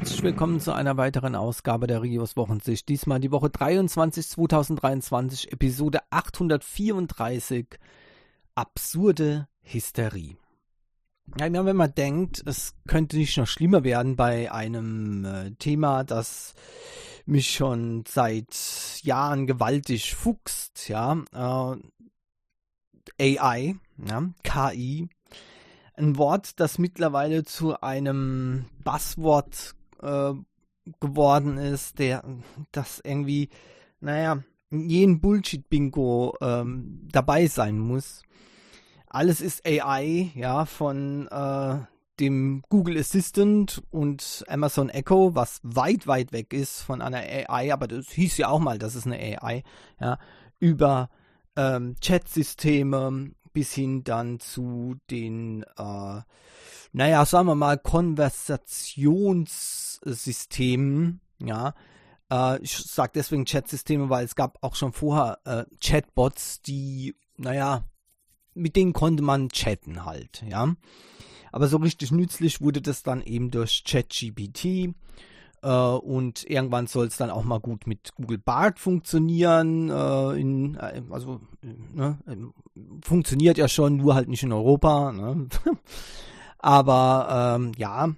herzlich willkommen zu einer weiteren Ausgabe der Rios Wochensicht. Diesmal die Woche 23 2023, Episode 834. Absurde Hysterie. Ja, wenn man denkt, es könnte nicht noch schlimmer werden bei einem äh, Thema, das mich schon seit Jahren gewaltig fuchst, ja, äh, AI, ja, KI, ein Wort, das mittlerweile zu einem Buzzword äh, geworden ist, der das irgendwie, naja, in jedem Bullshit-Bingo ähm, dabei sein muss. Alles ist AI, ja, von äh, dem Google Assistant und Amazon Echo, was weit, weit weg ist von einer AI, aber das hieß ja auch mal, das ist eine AI, ja, über ähm, Chat-Systeme bis hin dann zu den, äh, naja, sagen wir mal, Konversationssystemen, ja. Äh, ich sage deswegen Chat-Systeme, weil es gab auch schon vorher äh, Chatbots, die, naja, mit denen konnte man chatten halt, ja. Aber so richtig nützlich wurde das dann eben durch ChatGPT. Äh, und irgendwann soll es dann auch mal gut mit Google Bart funktionieren. Äh, in, äh, also ne, ähm, funktioniert ja schon, nur halt nicht in Europa. Ne? Aber ähm, ja,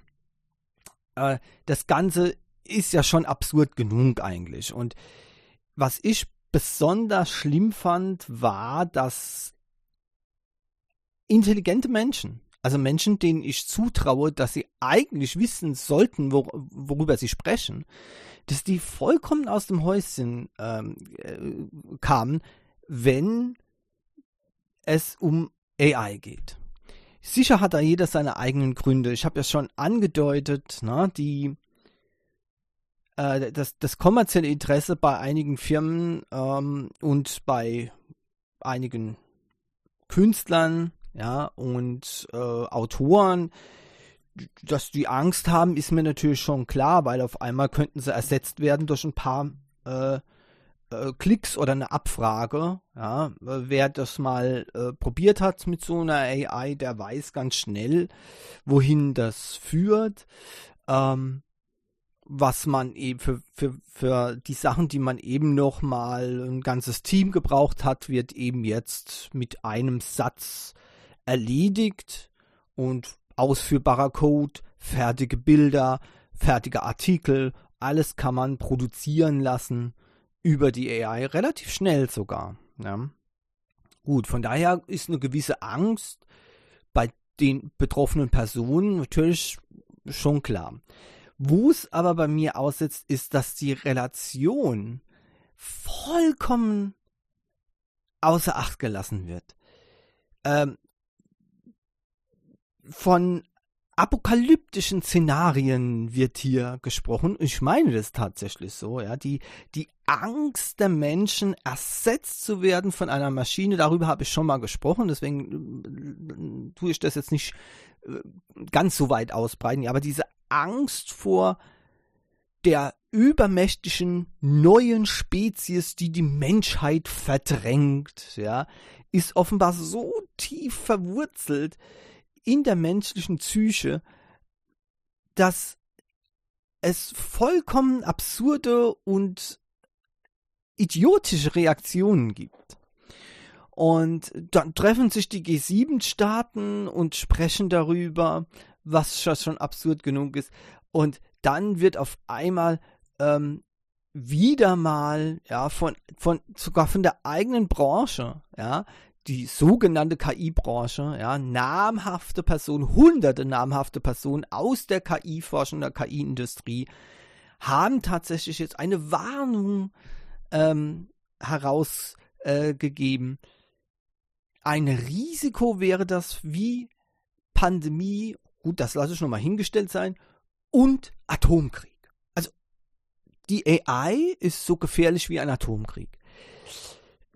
äh, das Ganze ist ja schon absurd genug eigentlich. Und was ich besonders schlimm fand, war, dass intelligente Menschen, also Menschen, denen ich zutraue, dass sie eigentlich wissen sollten, wor worüber sie sprechen, dass die vollkommen aus dem Häuschen ähm, äh, kamen, wenn es um AI geht. Sicher hat da jeder seine eigenen Gründe. Ich habe ja schon angedeutet, na, ne, die äh, das, das kommerzielle Interesse bei einigen Firmen ähm, und bei einigen Künstlern ja, und äh, Autoren, dass die Angst haben, ist mir natürlich schon klar, weil auf einmal könnten sie ersetzt werden durch ein paar äh, äh, Klicks oder eine Abfrage. Ja, wer das mal äh, probiert hat mit so einer AI, der weiß ganz schnell, wohin das führt. Ähm, was man eben für, für, für die Sachen, die man eben noch mal ein ganzes Team gebraucht hat, wird eben jetzt mit einem Satz erledigt und ausführbarer Code, fertige Bilder, fertige Artikel, alles kann man produzieren lassen über die AI, relativ schnell sogar. Ja. Gut, von daher ist eine gewisse Angst bei den betroffenen Personen natürlich schon klar. Wo es aber bei mir aussetzt, ist, dass die Relation vollkommen außer Acht gelassen wird. Ähm, von apokalyptischen Szenarien wird hier gesprochen. Ich meine das tatsächlich so, ja. Die, die Angst der Menschen, ersetzt zu werden von einer Maschine, darüber habe ich schon mal gesprochen, deswegen äh, tue ich das jetzt nicht äh, ganz so weit ausbreiten, aber diese Angst vor der übermächtigen neuen Spezies, die die Menschheit verdrängt, ja, ist offenbar so tief verwurzelt, in der menschlichen Psyche, dass es vollkommen absurde und idiotische Reaktionen gibt. Und dann treffen sich die G7-Staaten und sprechen darüber, was schon absurd genug ist. Und dann wird auf einmal ähm, wieder mal, ja, von, von, sogar von der eigenen Branche, ja, die sogenannte KI-Branche, ja, namhafte Personen, hunderte namhafte Personen aus der KI-Forschung, der KI-Industrie, haben tatsächlich jetzt eine Warnung ähm, herausgegeben. Äh, Ein Risiko wäre das wie Pandemie, gut, das lasse ich nochmal hingestellt sein, und Atomkrieg. Also die AI ist so gefährlich wie ein Atomkrieg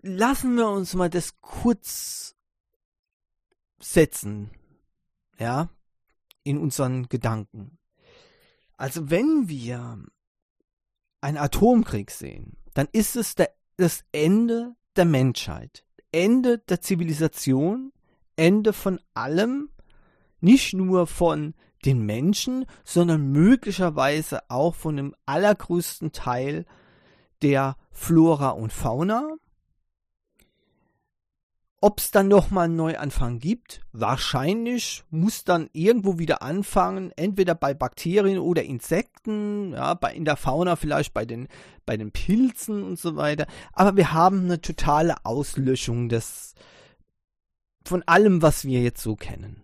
lassen wir uns mal das kurz setzen, ja, in unseren Gedanken. Also wenn wir einen Atomkrieg sehen, dann ist es der, das Ende der Menschheit, Ende der Zivilisation, Ende von allem, nicht nur von den Menschen, sondern möglicherweise auch von dem allergrößten Teil der Flora und Fauna. Ob es dann nochmal einen Neuanfang gibt, wahrscheinlich muss dann irgendwo wieder anfangen, entweder bei Bakterien oder Insekten, ja, bei, in der Fauna vielleicht bei den, bei den Pilzen und so weiter. Aber wir haben eine totale Auslöschung des, von allem, was wir jetzt so kennen.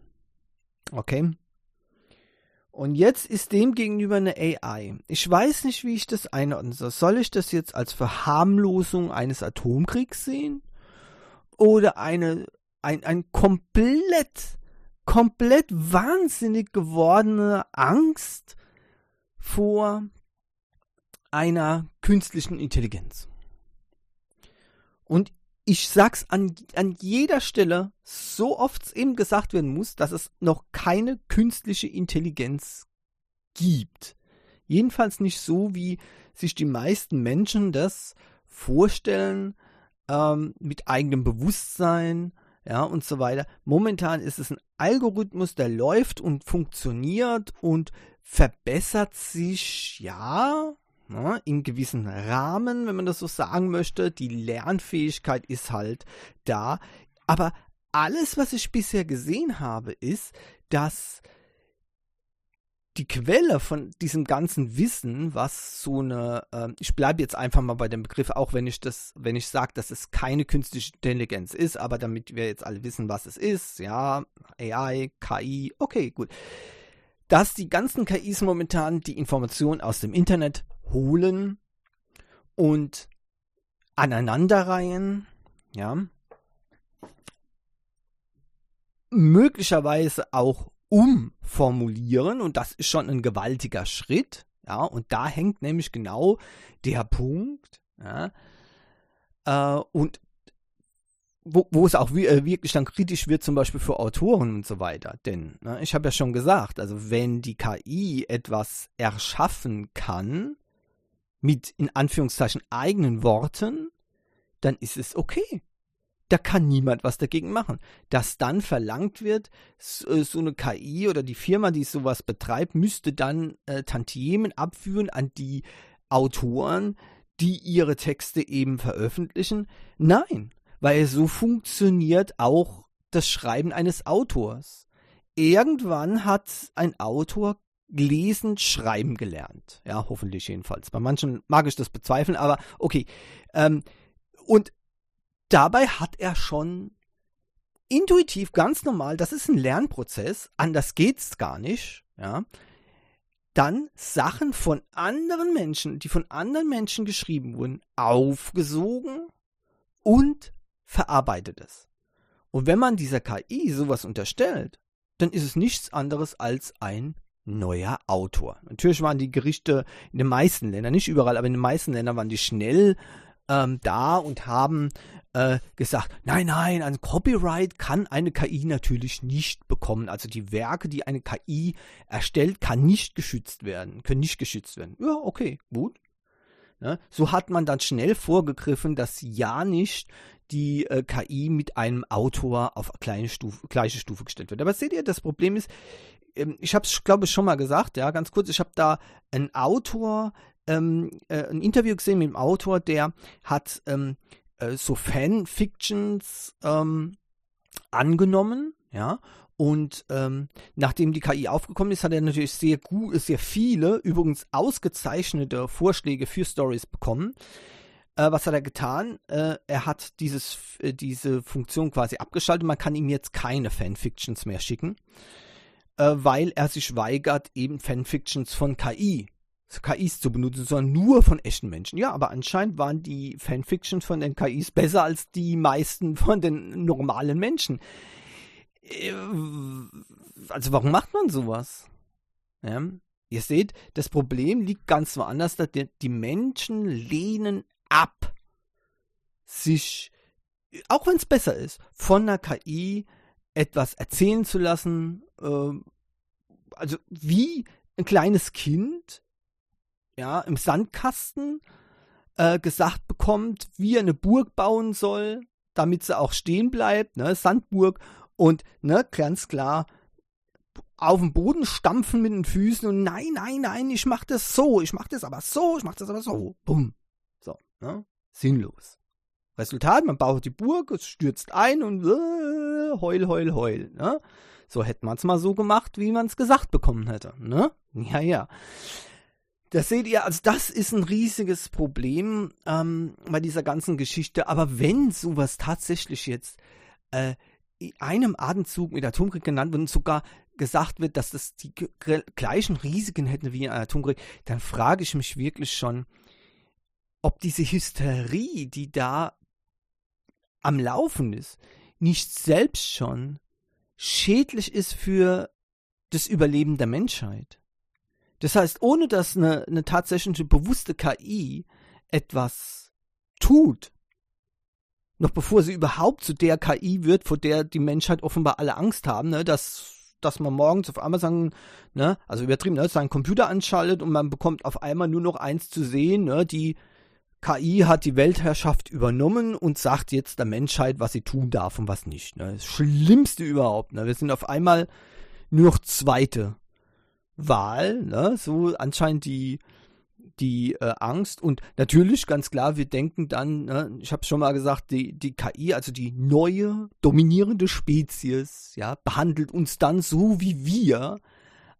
Okay? Und jetzt ist dem gegenüber eine AI. Ich weiß nicht, wie ich das einordnen soll. Soll ich das jetzt als Verharmlosung eines Atomkriegs sehen? Oder eine, ein, ein komplett, komplett wahnsinnig gewordene Angst vor einer künstlichen Intelligenz? Und ich sag's an, an jeder Stelle, so oft es eben gesagt werden muss, dass es noch keine künstliche Intelligenz gibt. Jedenfalls nicht so, wie sich die meisten Menschen das vorstellen, ähm, mit eigenem Bewusstsein, ja, und so weiter. Momentan ist es ein Algorithmus, der läuft und funktioniert und verbessert sich, ja, Ne, in gewissen Rahmen, wenn man das so sagen möchte. Die Lernfähigkeit ist halt da. Aber alles, was ich bisher gesehen habe, ist, dass die Quelle von diesem ganzen Wissen, was so eine, äh, ich bleibe jetzt einfach mal bei dem Begriff, auch wenn ich das, wenn ich sage, dass es keine künstliche Intelligenz ist, aber damit wir jetzt alle wissen, was es ist, ja, AI, KI, okay, gut. Dass die ganzen KIs momentan die Informationen aus dem Internet holen und aneinanderreihen, ja, möglicherweise auch umformulieren und das ist schon ein gewaltiger Schritt, ja, und da hängt nämlich genau der Punkt, ja, äh, und wo, wo es auch äh, wirklich dann kritisch wird, zum Beispiel für Autoren und so weiter. Denn ne, ich habe ja schon gesagt, also wenn die KI etwas erschaffen kann, mit in Anführungszeichen eigenen Worten, dann ist es okay. Da kann niemand was dagegen machen. Dass dann verlangt wird, so, äh, so eine KI oder die Firma, die sowas betreibt, müsste dann äh, Tantiemen abführen an die Autoren, die ihre Texte eben veröffentlichen. Nein, weil so funktioniert auch das Schreiben eines Autors. Irgendwann hat ein Autor lesen, schreiben gelernt. Ja, hoffentlich jedenfalls. Bei manchen mag ich das bezweifeln, aber okay. Ähm, und dabei hat er schon intuitiv ganz normal, das ist ein Lernprozess, anders geht's gar nicht, ja. Dann Sachen von anderen Menschen, die von anderen Menschen geschrieben wurden, aufgesogen und verarbeitet es. Und wenn man dieser KI sowas unterstellt, dann ist es nichts anderes als ein neuer Autor. Natürlich waren die Gerichte in den meisten Ländern, nicht überall, aber in den meisten Ländern waren die schnell ähm, da und haben äh, gesagt, nein, nein, ein Copyright kann eine KI natürlich nicht bekommen. Also die Werke, die eine KI erstellt, kann nicht geschützt werden, können nicht geschützt werden. Ja, okay, gut. Ne? So hat man dann schnell vorgegriffen, dass ja nicht die äh, KI mit einem Autor auf kleine Stufe, gleiche Stufe gestellt wird. Aber seht ihr, das Problem ist, ähm, ich habe es, glaube ich, schon mal gesagt, ja, ganz kurz, ich habe da einen Autor, ähm, äh, ein Interview gesehen mit dem Autor, der hat ähm, äh, so Fanfictions ähm, angenommen, ja, und ähm, nachdem die KI aufgekommen ist, hat er natürlich sehr gut, sehr viele, übrigens ausgezeichnete Vorschläge für Stories bekommen. Äh, was hat er getan? Äh, er hat dieses, äh, diese Funktion quasi abgeschaltet. Man kann ihm jetzt keine Fanfictions mehr schicken äh, weil er sich weigert, eben Fanfictions von KI, KIs zu benutzen, sondern nur von echten Menschen. Ja, aber anscheinend waren die Fanfictions von den KIs besser als die meisten von den normalen Menschen. Äh, also warum macht man sowas? Ja, ihr seht, das Problem liegt ganz woanders. Die Menschen lehnen ab, sich, auch wenn es besser ist, von einer KI etwas erzählen zu lassen, äh, also wie ein kleines Kind, ja, im Sandkasten äh, gesagt bekommt, wie er eine Burg bauen soll, damit sie auch stehen bleibt, ne, Sandburg und ne, ganz klar auf dem Boden stampfen mit den Füßen und nein, nein, nein, ich mach das so, ich mach das aber so, ich mach das aber so. Bumm. So, ne? Sinnlos. Resultat, man baut die Burg, es stürzt ein und äh, heul, heul, heul. Ne? So hätte man es mal so gemacht, wie man es gesagt bekommen hätte. Ne? Ja, ja. Das seht ihr, also das ist ein riesiges Problem ähm, bei dieser ganzen Geschichte. Aber wenn sowas tatsächlich jetzt äh, in einem Atemzug mit Atomkrieg genannt wird und sogar gesagt wird, dass das die gleichen Risiken hätten wie ein Atomkrieg, dann frage ich mich wirklich schon, ob diese Hysterie, die da am Laufen ist, nicht selbst schon schädlich ist für das Überleben der Menschheit. Das heißt, ohne dass eine, eine tatsächliche bewusste KI etwas tut, noch bevor sie überhaupt zu der KI wird, vor der die Menschheit offenbar alle Angst haben, ne, dass dass man morgens auf einmal sagen, ne, also übertrieben, ne, seinen Computer anschaltet und man bekommt auf einmal nur noch eins zu sehen, ne, die KI hat die Weltherrschaft übernommen und sagt jetzt der Menschheit, was sie tun darf und was nicht. Ne? Das Schlimmste überhaupt. Ne? Wir sind auf einmal nur noch zweite Wahl. Ne? So anscheinend die, die äh, Angst. Und natürlich, ganz klar, wir denken dann, ne, ich habe schon mal gesagt, die, die KI, also die neue, dominierende Spezies, ja, behandelt uns dann so, wie wir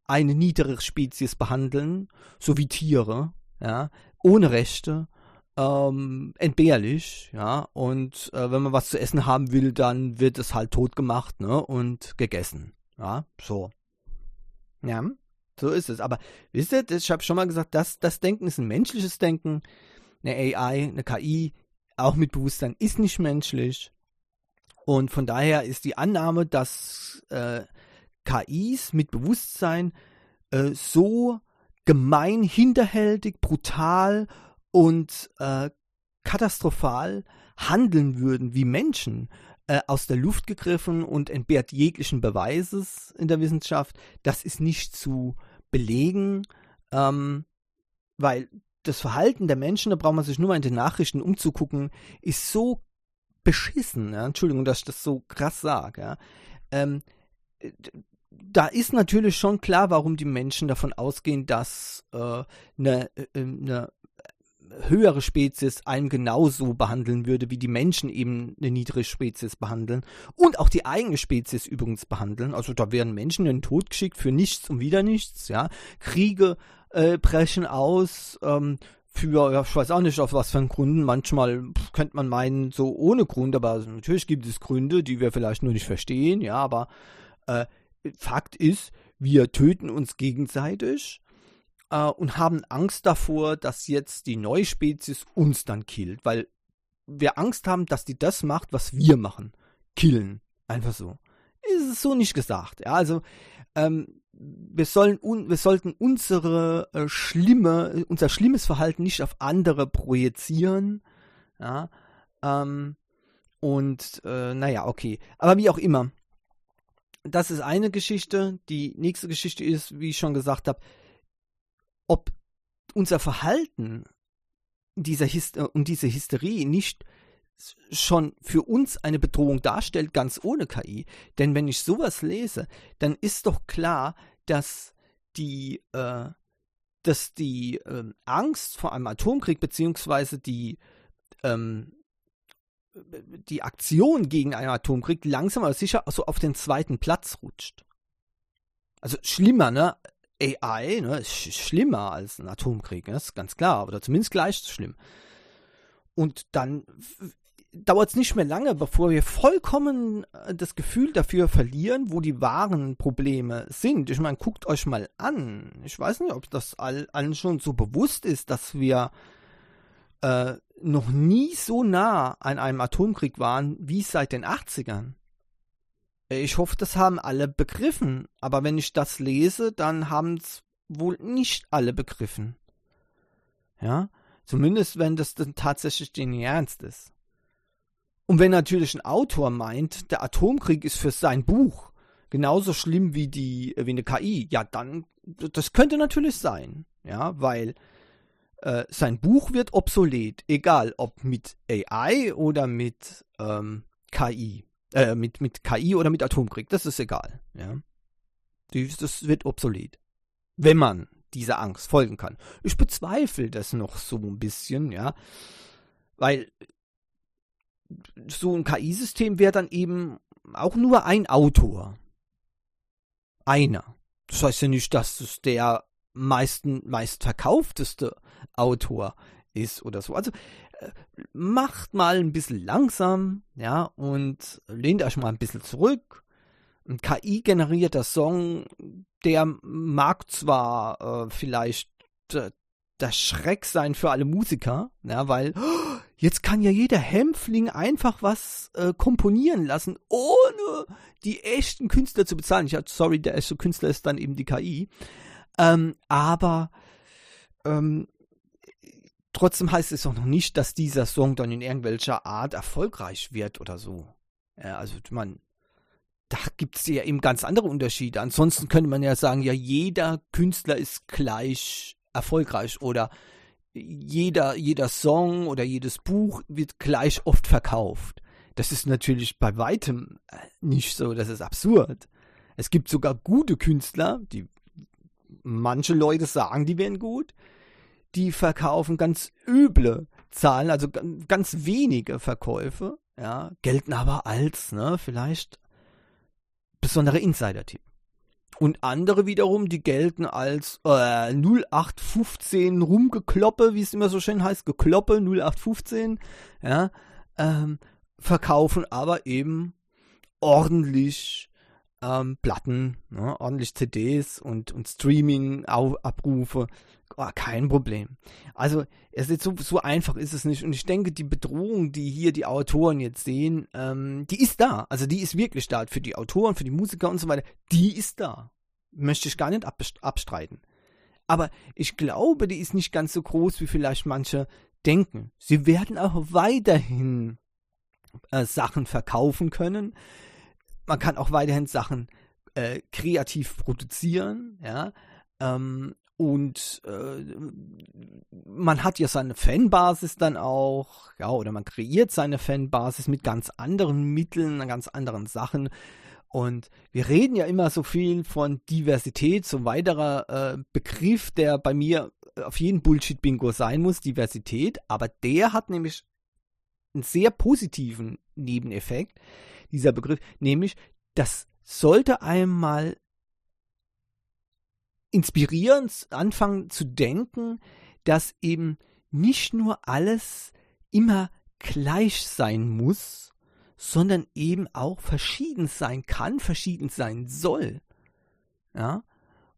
eine niedere Spezies behandeln, so wie Tiere, ja, ohne Rechte, ähm, entbehrlich, ja, und äh, wenn man was zu essen haben will, dann wird es halt tot gemacht, ne, und gegessen, ja, so. Ja, so ist es. Aber wisst ihr, ich habe schon mal gesagt, das, das Denken ist ein menschliches Denken. Eine AI, eine KI, auch mit Bewusstsein, ist nicht menschlich. Und von daher ist die Annahme, dass äh, KIs mit Bewusstsein äh, so gemein, hinterhältig, brutal und äh, katastrophal handeln würden wie Menschen, äh, aus der Luft gegriffen und entbehrt jeglichen Beweises in der Wissenschaft, das ist nicht zu belegen, ähm, weil das Verhalten der Menschen, da braucht man sich nur mal in den Nachrichten umzugucken, ist so beschissen. Ja? Entschuldigung, dass ich das so krass sage. Ja? Ähm, da ist natürlich schon klar, warum die Menschen davon ausgehen, dass äh, eine, äh, eine höhere Spezies einem genauso behandeln würde, wie die Menschen eben eine niedrige Spezies behandeln und auch die eigene Spezies übrigens behandeln. Also da werden Menschen in den Tod geschickt für nichts und wieder nichts, ja. Kriege äh, brechen aus, ähm, für, ja, ich weiß auch nicht, auf was für einen Gründen. Manchmal könnte man meinen, so ohne Grund, aber natürlich gibt es Gründe, die wir vielleicht nur nicht verstehen, ja, aber äh, Fakt ist, wir töten uns gegenseitig äh, und haben Angst davor, dass jetzt die neue Spezies uns dann killt, weil wir Angst haben, dass die das macht, was wir machen. Killen. Einfach so. Ist es so nicht gesagt. Ja, also ähm, wir sollen un wir sollten unsere äh, schlimme, unser schlimmes Verhalten nicht auf andere projizieren. Ja. Ähm, und äh, naja, okay. Aber wie auch immer. Das ist eine Geschichte. Die nächste Geschichte ist, wie ich schon gesagt habe, ob unser Verhalten dieser äh, und diese Hysterie nicht schon für uns eine Bedrohung darstellt, ganz ohne KI. Denn wenn ich sowas lese, dann ist doch klar, dass die, äh, dass die äh, Angst vor einem Atomkrieg beziehungsweise die, ähm, die Aktion gegen einen Atomkrieg langsam aber sicher so auf den zweiten Platz rutscht. Also schlimmer, ne? AI ne, ist schlimmer als ein Atomkrieg, ne, ist ganz klar, oder zumindest gleich schlimm. Und dann dauert es nicht mehr lange, bevor wir vollkommen äh, das Gefühl dafür verlieren, wo die wahren Probleme sind. Ich meine, guckt euch mal an. Ich weiß nicht, ob das all, allen schon so bewusst ist, dass wir äh, noch nie so nah an einem Atomkrieg waren wie seit den 80ern. Ich hoffe, das haben alle begriffen. Aber wenn ich das lese, dann haben es wohl nicht alle begriffen. Ja, zumindest wenn das dann tatsächlich den Ernst ist. Und wenn natürlich ein Autor meint, der Atomkrieg ist für sein Buch genauso schlimm wie die wie eine KI, ja dann das könnte natürlich sein, ja, weil äh, sein Buch wird obsolet, egal ob mit AI oder mit ähm, KI. Äh, mit, mit KI oder mit Atomkrieg, das ist egal. Ja. Das wird obsolet. Wenn man dieser Angst folgen kann. Ich bezweifle das noch so ein bisschen, ja. Weil so ein KI-System wäre dann eben auch nur ein Autor. Einer. Das heißt ja nicht, dass es der meisten, meistverkaufteste Autor ist oder so. Also macht mal ein bisschen langsam, ja, und lehnt euch mal ein bisschen zurück. Ein KI-generierter Song, der mag zwar äh, vielleicht äh, der Schreck sein für alle Musiker, ja, weil oh, jetzt kann ja jeder Hämpfling einfach was äh, komponieren lassen, ohne die echten Künstler zu bezahlen. Ich sorry, der echte Künstler ist dann eben die KI. Ähm, aber ähm, trotzdem heißt es auch noch nicht, dass dieser Song dann in irgendwelcher Art erfolgreich wird oder so. Ja, also man, da gibt es ja eben ganz andere Unterschiede. Ansonsten könnte man ja sagen, ja, jeder Künstler ist gleich erfolgreich oder jeder, jeder Song oder jedes Buch wird gleich oft verkauft. Das ist natürlich bei weitem äh, nicht so, das ist absurd. Es gibt sogar gute Künstler, die manche Leute sagen, die wären gut, die verkaufen ganz üble Zahlen, also ganz wenige Verkäufe, ja, gelten aber als, ne, vielleicht besondere Insider-Tipp. Und andere wiederum, die gelten als äh, 0815 Rumgekloppe, wie es immer so schön heißt, Gekloppe 0815, ja, ähm, verkaufen aber eben ordentlich ähm, Platten, ne, ordentlich CDs und, und Streaming-Abrufe. Oh, kein Problem. Also, es ist so, so einfach ist es nicht. Und ich denke, die Bedrohung, die hier die Autoren jetzt sehen, ähm, die ist da. Also, die ist wirklich da. Für die Autoren, für die Musiker und so weiter. Die ist da. Möchte ich gar nicht abstreiten. Aber ich glaube, die ist nicht ganz so groß, wie vielleicht manche denken. Sie werden auch weiterhin äh, Sachen verkaufen können man kann auch weiterhin Sachen äh, kreativ produzieren, ja. Ähm, und äh, man hat ja seine Fanbasis dann auch, ja, oder man kreiert seine Fanbasis mit ganz anderen Mitteln, ganz anderen Sachen. Und wir reden ja immer so viel von Diversität, so ein weiterer äh, Begriff, der bei mir auf jeden Bullshit-Bingo sein muss, Diversität. Aber der hat nämlich einen sehr positiven Nebeneffekt dieser Begriff, nämlich das sollte einem mal inspirieren, anfangen zu denken, dass eben nicht nur alles immer gleich sein muss, sondern eben auch verschieden sein kann, verschieden sein soll. Ja?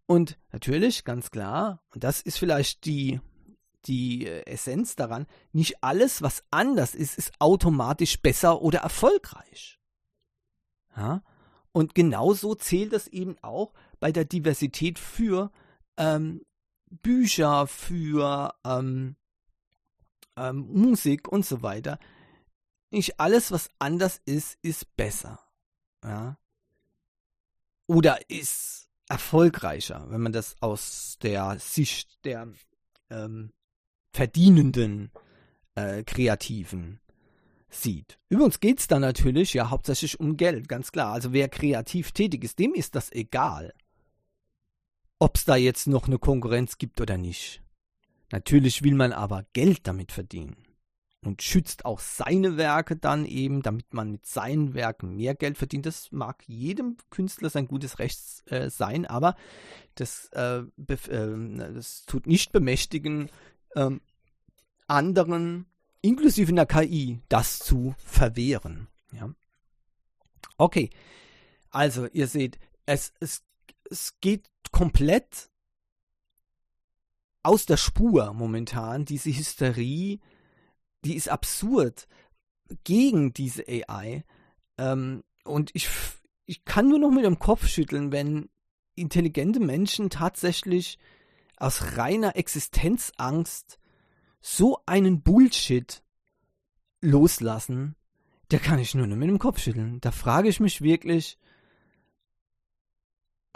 Und natürlich, ganz klar, und das ist vielleicht die, die äh, Essenz daran, nicht alles, was anders ist, ist automatisch besser oder erfolgreich. Ja? Und genauso zählt das eben auch bei der Diversität für ähm, Bücher, für ähm, ähm, Musik und so weiter. Nicht alles, was anders ist, ist besser. Ja? Oder ist erfolgreicher, wenn man das aus der Sicht der ähm, verdienenden äh, Kreativen sieht. Übrigens geht es da natürlich ja hauptsächlich um Geld, ganz klar. Also wer kreativ tätig ist, dem ist das egal, ob es da jetzt noch eine Konkurrenz gibt oder nicht. Natürlich will man aber Geld damit verdienen und schützt auch seine Werke dann eben, damit man mit seinen Werken mehr Geld verdient. Das mag jedem Künstler sein gutes Recht äh, sein, aber das, äh, äh, das tut nicht bemächtigen, ähm, anderen inklusive einer KI, das zu verwehren. Ja. Okay, also ihr seht, es, es, es geht komplett aus der Spur momentan, diese Hysterie, die ist absurd gegen diese AI. Ähm, und ich, ich kann nur noch mit dem Kopf schütteln, wenn intelligente Menschen tatsächlich aus reiner Existenzangst so einen Bullshit loslassen, da kann ich nur noch mit dem Kopf schütteln. Da frage ich mich wirklich,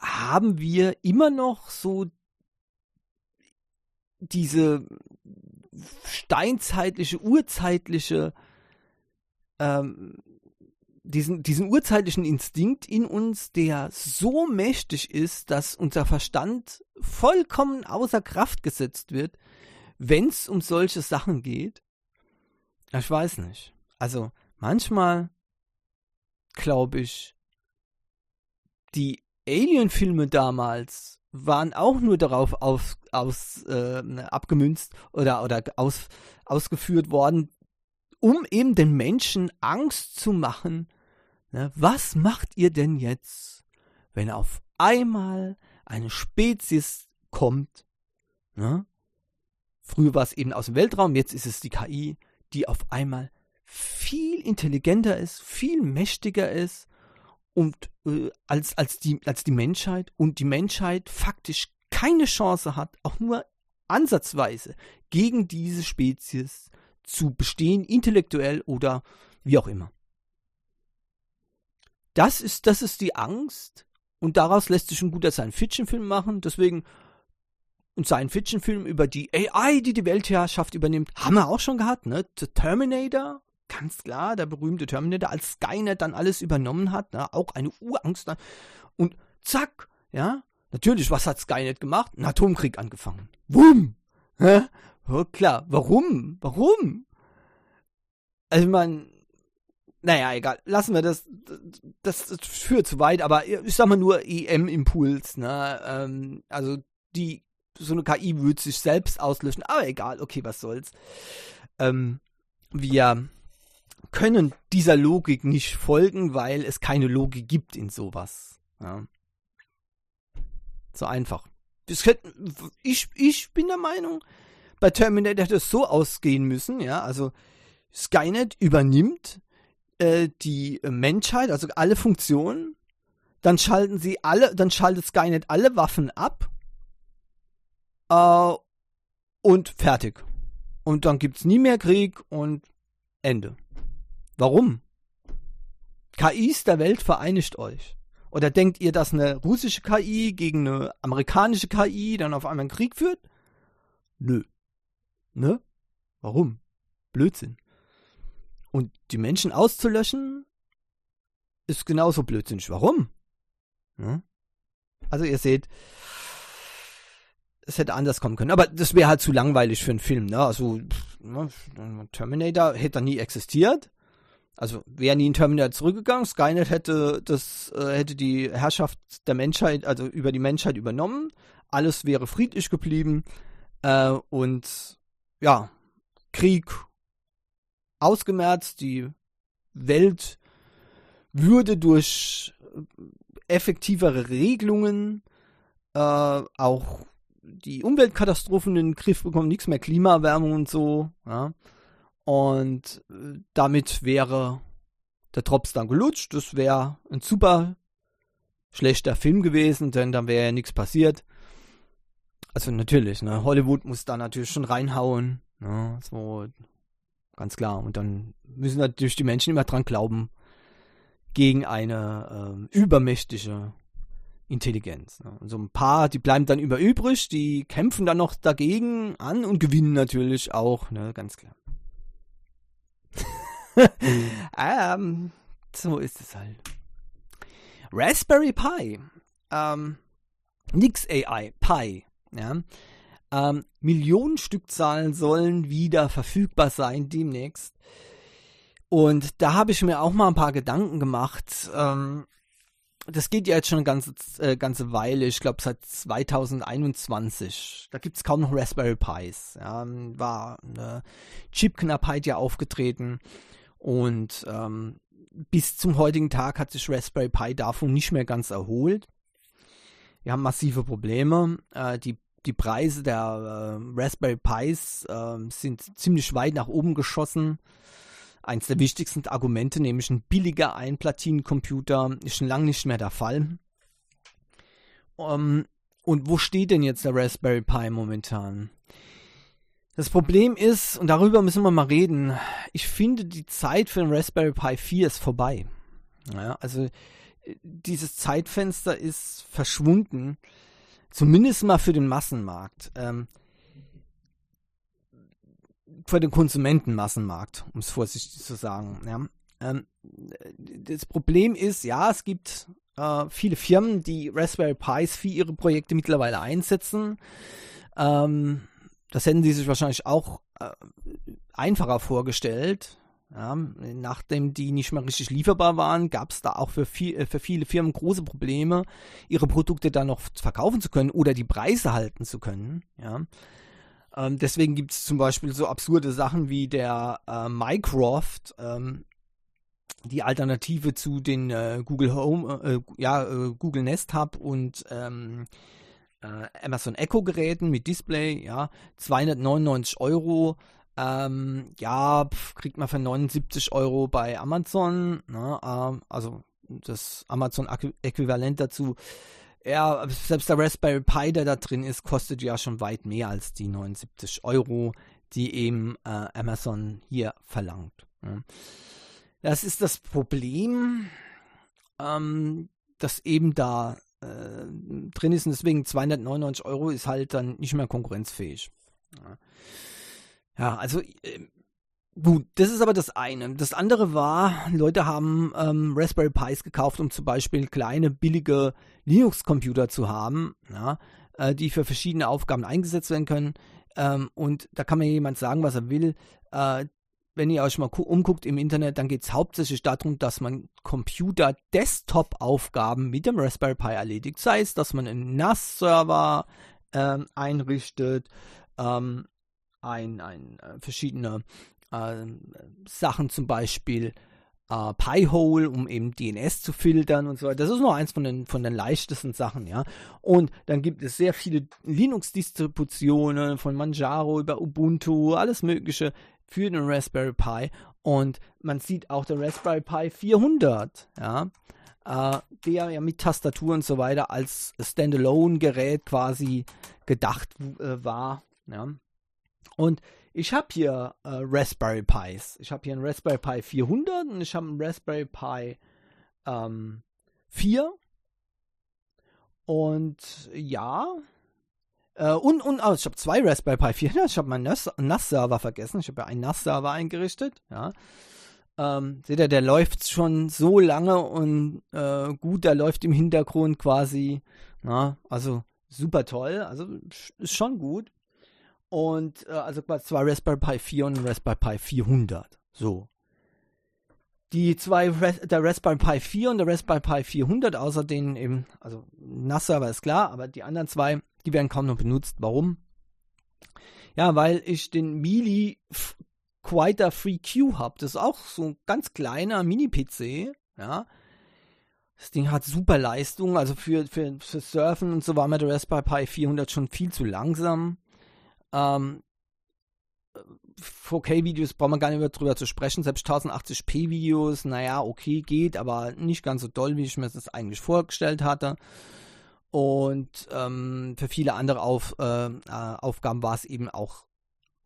haben wir immer noch so diese steinzeitliche, urzeitliche ähm, diesen, diesen urzeitlichen Instinkt in uns, der so mächtig ist, dass unser Verstand vollkommen außer Kraft gesetzt wird, wenn es um solche Sachen geht. Ich weiß nicht. Also manchmal glaube ich, die Alien-Filme damals waren auch nur darauf auf, aus, äh, abgemünzt oder, oder aus, ausgeführt worden, um eben den Menschen Angst zu machen. Ne? Was macht ihr denn jetzt, wenn auf einmal eine Spezies kommt? Ne? Früher war es eben aus dem Weltraum, jetzt ist es die KI, die auf einmal viel intelligenter ist, viel mächtiger ist und äh, als, als, die, als die Menschheit und die Menschheit faktisch keine Chance hat, auch nur ansatzweise gegen diese Spezies zu bestehen, intellektuell oder wie auch immer. Das ist, das ist die Angst und daraus lässt sich ein guter Science-Fiction-Film machen. Deswegen ein Science-Fiction-Film über die AI, die die Weltherrschaft übernimmt, haben wir auch schon gehabt, ne? The Terminator, ganz klar, der berühmte Terminator, als Skynet dann alles übernommen hat, ne? auch eine Urangst. Ne? Und zack, ja, natürlich, was hat Skynet gemacht? Ein Atomkrieg angefangen. Wumm! Oh, klar, warum? Warum? Also man, naja, egal, lassen wir das, das, das führt zu weit, aber ich sag mal nur EM-Impuls, ne, ähm, also die, so eine KI würde sich selbst auslöschen, aber egal, okay, was soll's. Ähm, wir können dieser Logik nicht folgen, weil es keine Logik gibt in sowas. Ja. So einfach. Hätte, ich, ich bin der Meinung, bei Terminator hätte es so ausgehen müssen, ja, also Skynet übernimmt äh, die Menschheit, also alle Funktionen, dann schalten sie alle, dann schaltet Skynet alle Waffen ab äh, und fertig. Und dann gibt's nie mehr Krieg und Ende. Warum? KIs der Welt vereinigt euch. Oder denkt ihr, dass eine russische KI gegen eine amerikanische KI dann auf einmal einen Krieg führt? Nö. Ne? Warum? Blödsinn. Und die Menschen auszulöschen, ist genauso blödsinnig. Warum? Ne? Also ihr seht, es hätte anders kommen können. Aber das wäre halt zu langweilig für einen Film. Ne? Also ne, Terminator hätte nie existiert. Also wäre nie ein Terminator zurückgegangen, Skynet hätte das, äh, hätte die Herrschaft der Menschheit, also über die Menschheit übernommen, alles wäre friedlich geblieben. Äh, und ja, Krieg ausgemerzt, die Welt würde durch effektivere Regelungen äh, auch die Umweltkatastrophen in den Griff bekommen, nichts mehr Klimaerwärmung und so, ja. Und äh, damit wäre der Drops dann gelutscht. Das wäre ein super schlechter Film gewesen, denn dann wäre ja nichts passiert. Also natürlich, ne? Hollywood muss da natürlich schon reinhauen. Ne? So, ganz klar. Und dann müssen natürlich die Menschen immer dran glauben, gegen eine äh, übermächtige Intelligenz. Ne? Und so ein paar, die bleiben dann über übrig, die kämpfen dann noch dagegen an und gewinnen natürlich auch, ne? ganz klar. ähm, so ist es halt. Raspberry Pi. Ähm, nix AI, Pi. Ja. Ähm, Millionenstückzahlen sollen wieder verfügbar sein demnächst. Und da habe ich mir auch mal ein paar Gedanken gemacht. Ähm, das geht ja jetzt schon eine ganze, äh, ganze Weile, ich glaube seit 2021. Da gibt es kaum noch Raspberry Pis. Ja, war eine Chipknappheit ja aufgetreten. Und ähm, bis zum heutigen Tag hat sich Raspberry Pi davon nicht mehr ganz erholt. Wir haben massive Probleme. Äh, die, die Preise der äh, Raspberry Pis äh, sind ziemlich weit nach oben geschossen. Eins der wichtigsten Argumente, nämlich ein billiger Einplatinencomputer, ist schon lange nicht mehr der Fall. Um, ähm, und wo steht denn jetzt der Raspberry Pi momentan? Das Problem ist, und darüber müssen wir mal reden, ich finde, die Zeit für den Raspberry Pi 4 ist vorbei. Ja, also dieses Zeitfenster ist verschwunden, zumindest mal für den Massenmarkt. Ähm, für den Konsumentenmassenmarkt, um es vorsichtig zu sagen. Ja. Ähm, das Problem ist, ja, es gibt äh, viele Firmen, die Raspberry Pis für ihre Projekte mittlerweile einsetzen. Ähm, das hätten sie sich wahrscheinlich auch äh, einfacher vorgestellt. Ja, nachdem die nicht mehr richtig lieferbar waren, gab es da auch für, viel, äh, für viele Firmen große Probleme, ihre Produkte dann noch verkaufen zu können oder die Preise halten zu können. Ja. Ähm, deswegen gibt es zum Beispiel so absurde Sachen wie der äh, Mycroft, ähm, die Alternative zu den äh, Google Home, äh, ja, äh, Google Nest Hub und ähm, äh, Amazon Echo Geräten mit Display, ja, 299 Euro. Ähm, ja, pf, kriegt man für 79 Euro bei Amazon, ne, äh, also das Amazon-Äquivalent dazu. Ja, selbst der Raspberry Pi, der da drin ist, kostet ja schon weit mehr als die 79 Euro, die eben äh, Amazon hier verlangt. Das ist das Problem, ähm, dass eben da äh, drin ist und deswegen 299 Euro ist halt dann nicht mehr konkurrenzfähig. Ja, ja also äh, gut, das ist aber das eine. Das andere war, Leute haben ähm, Raspberry Pis gekauft, um zum Beispiel kleine, billige Linux-Computer zu haben, ja, äh, die für verschiedene Aufgaben eingesetzt werden können. Ähm, und da kann mir jemand sagen, was er will. Äh, wenn ihr euch mal umguckt im Internet, dann geht es hauptsächlich darum, dass man Computer-Desktop-Aufgaben mit dem Raspberry Pi erledigt. Sei es, dass man einen NAS-Server ähm, einrichtet, ähm, ein, ein, äh, verschiedene äh, Sachen, zum Beispiel äh, Pi-Hole, um eben DNS zu filtern und so weiter. Das ist nur eins von den, von den leichtesten Sachen, ja. Und dann gibt es sehr viele Linux-Distributionen von Manjaro über Ubuntu, alles Mögliche, für den Raspberry Pi und man sieht auch der Raspberry Pi 400, ja, äh, der ja mit Tastatur und so weiter als Standalone-Gerät quasi gedacht äh, war, ja. Und ich habe hier äh, Raspberry Pis. Ich habe hier einen Raspberry Pi 400 und ich habe einen Raspberry Pi ähm, 4. Und ja, äh, und, und oh, ich habe zwei Raspberry Pi 4. Ich habe meinen NAS-Server vergessen. Ich habe ja einen NAS-Server eingerichtet. Ja. Ähm, seht ihr, der läuft schon so lange und äh, gut, der läuft im Hintergrund quasi. Na, also super toll. Also ist schon gut. Und äh, also zwei Raspberry Pi 4 und Raspberry Pi 400. So. Die zwei, der Raspberry Pi 4 und der Raspberry Pi 400, außer den eben, also NAS-Server ist klar, aber die anderen zwei die werden kaum noch benutzt. Warum? Ja, weil ich den Mealy Quieter Free Q habe. Das ist auch so ein ganz kleiner Mini-PC. Ja. Das Ding hat super Leistung. Also für, für, für Surfen und so war mir der Raspberry Pi 400 schon viel zu langsam. Ähm, 4K-Videos braucht man gar nicht mehr drüber zu sprechen. Selbst 1080p-Videos, naja, okay, geht, aber nicht ganz so doll, wie ich mir das eigentlich vorgestellt hatte. Und ähm, für viele andere Auf, äh, äh, Aufgaben war es eben auch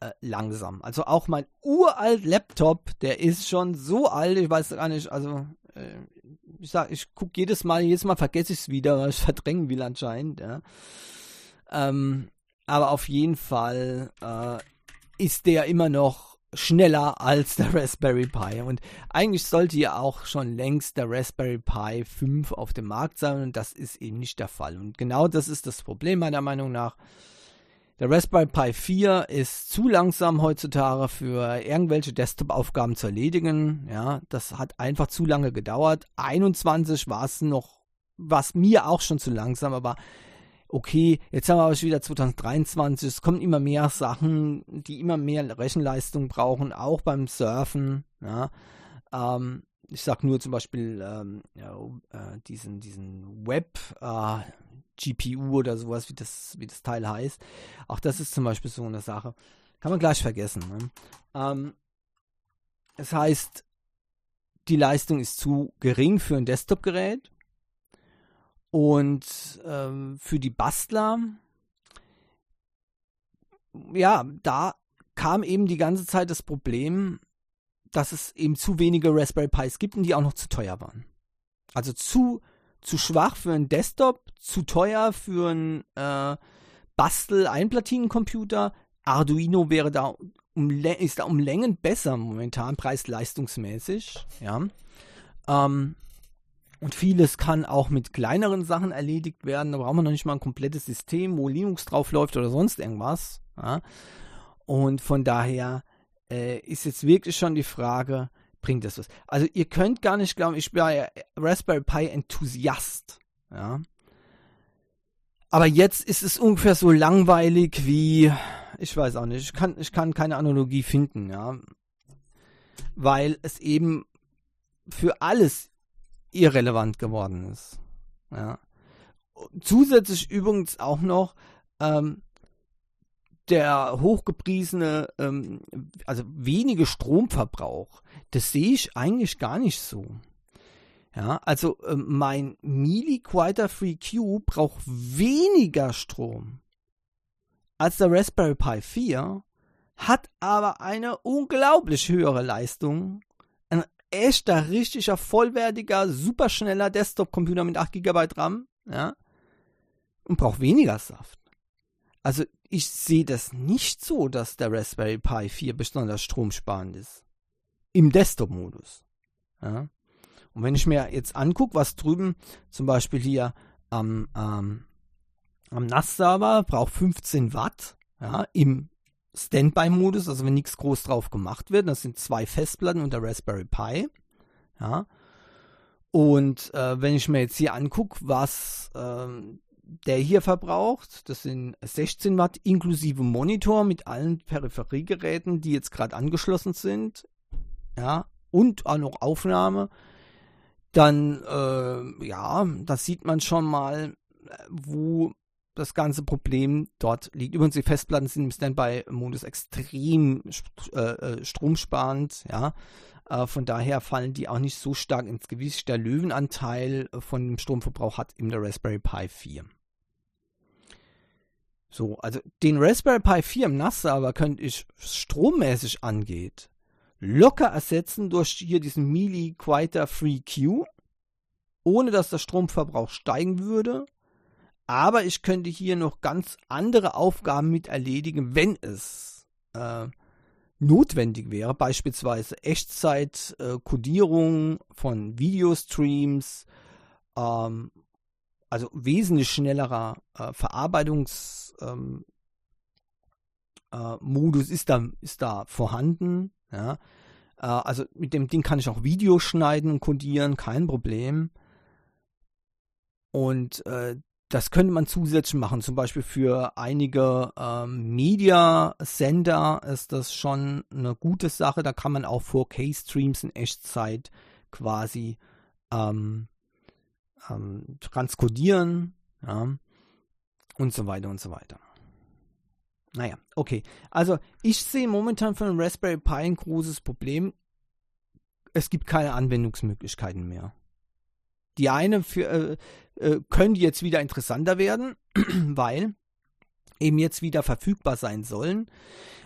äh, langsam. Also auch mein uralt Laptop, der ist schon so alt, ich weiß gar nicht, also äh, ich sag, ich gucke jedes Mal, jedes Mal vergesse ich es wieder, weil ich verdrängen will anscheinend. Ja. Ähm, aber auf jeden Fall äh, ist der immer noch schneller als der Raspberry Pi. Und eigentlich sollte ja auch schon längst der Raspberry Pi 5 auf dem Markt sein und das ist eben nicht der Fall. Und genau das ist das Problem meiner Meinung nach. Der Raspberry Pi 4 ist zu langsam heutzutage für irgendwelche Desktop-Aufgaben zu erledigen. Ja, das hat einfach zu lange gedauert. 21 war es noch, was mir auch schon zu langsam, aber okay, jetzt haben wir aber schon wieder 2023, es kommen immer mehr Sachen, die immer mehr Rechenleistung brauchen, auch beim Surfen. Ja. Ähm, ich sag nur zum Beispiel ähm, ja, äh, diesen, diesen Web äh, GPU oder sowas, wie das, wie das Teil heißt. Auch das ist zum Beispiel so eine Sache. Kann man gleich vergessen. Ne? Ähm, das heißt, die Leistung ist zu gering für ein Desktop-Gerät. Und ähm, für die Bastler, ja, da kam eben die ganze Zeit das Problem, dass es eben zu wenige Raspberry Pis gibt und die auch noch zu teuer waren. Also zu, zu schwach für einen Desktop, zu teuer für einen äh, Bastel-Einplatinencomputer. Arduino wäre da um, ist da um Längen besser momentan, preis-leistungsmäßig. Ja. Ähm, und vieles kann auch mit kleineren Sachen erledigt werden. Da braucht man noch nicht mal ein komplettes System, wo Linux drauf läuft oder sonst irgendwas. Ja. Und von daher äh, ist jetzt wirklich schon die Frage, bringt das was? Also ihr könnt gar nicht glauben, ich bin ja Raspberry Pi Enthusiast. Ja. Aber jetzt ist es ungefähr so langweilig wie, ich weiß auch nicht, ich kann, ich kann keine Analogie finden, ja. Weil es eben für alles irrelevant geworden ist. Ja. Zusätzlich übrigens auch noch ähm, der hochgepriesene, ähm, also wenige Stromverbrauch, das sehe ich eigentlich gar nicht so. Ja, also äh, mein Mealy Quieter Free Q braucht weniger Strom als der Raspberry Pi 4, hat aber eine unglaublich höhere Leistung. Echter, richtiger, vollwertiger, superschneller Desktop-Computer mit 8 GB RAM, ja, und braucht weniger Saft. Also ich sehe das nicht so, dass der Raspberry Pi 4 besonders stromsparend ist. Im Desktop-Modus. Ja. Und wenn ich mir jetzt angucke, was drüben zum Beispiel hier am, ähm, am NAS-Server braucht 15 Watt ja, im Standby-Modus, also wenn nichts groß drauf gemacht wird. Das sind zwei Festplatten und der Raspberry Pi. Ja. Und äh, wenn ich mir jetzt hier angucke, was ähm, der hier verbraucht, das sind 16 Watt inklusive Monitor mit allen Peripheriegeräten, die jetzt gerade angeschlossen sind. Ja, und auch noch Aufnahme dann, äh, ja, da sieht man schon mal, wo das ganze Problem dort liegt. Übrigens, die Festplatten sind im Standby-Modus extrem äh, äh, stromsparend, ja. Äh, von daher fallen die auch nicht so stark ins Gewicht. Der Löwenanteil von dem Stromverbrauch hat eben der Raspberry Pi 4. So, also den Raspberry Pi 4 im NAS-Server könnte ich strommäßig angeht, locker ersetzen durch hier diesen Mealy Quieter Free Q, ohne dass der Stromverbrauch steigen würde. Aber ich könnte hier noch ganz andere Aufgaben mit erledigen, wenn es äh, notwendig wäre. Beispielsweise Echtzeit-Codierung äh, von Videostreams, ähm, also wesentlich schnellerer äh, Verarbeitungs- ähm, äh, ist da, ist da vorhanden. Ja. Äh, also mit dem Ding kann ich auch Videos schneiden und codieren, kein Problem. Und äh, das könnte man zusätzlich machen. Zum Beispiel für einige ähm, Media-Sender ist das schon eine gute Sache. Da kann man auch 4K-Streams in Echtzeit quasi ähm, ähm, transkodieren. Ja, und so weiter und so weiter. Naja, okay. Also ich sehe momentan für den Raspberry Pi ein großes Problem. Es gibt keine Anwendungsmöglichkeiten mehr. Die eine für, äh, äh, können jetzt wieder interessanter werden, weil eben jetzt wieder verfügbar sein sollen.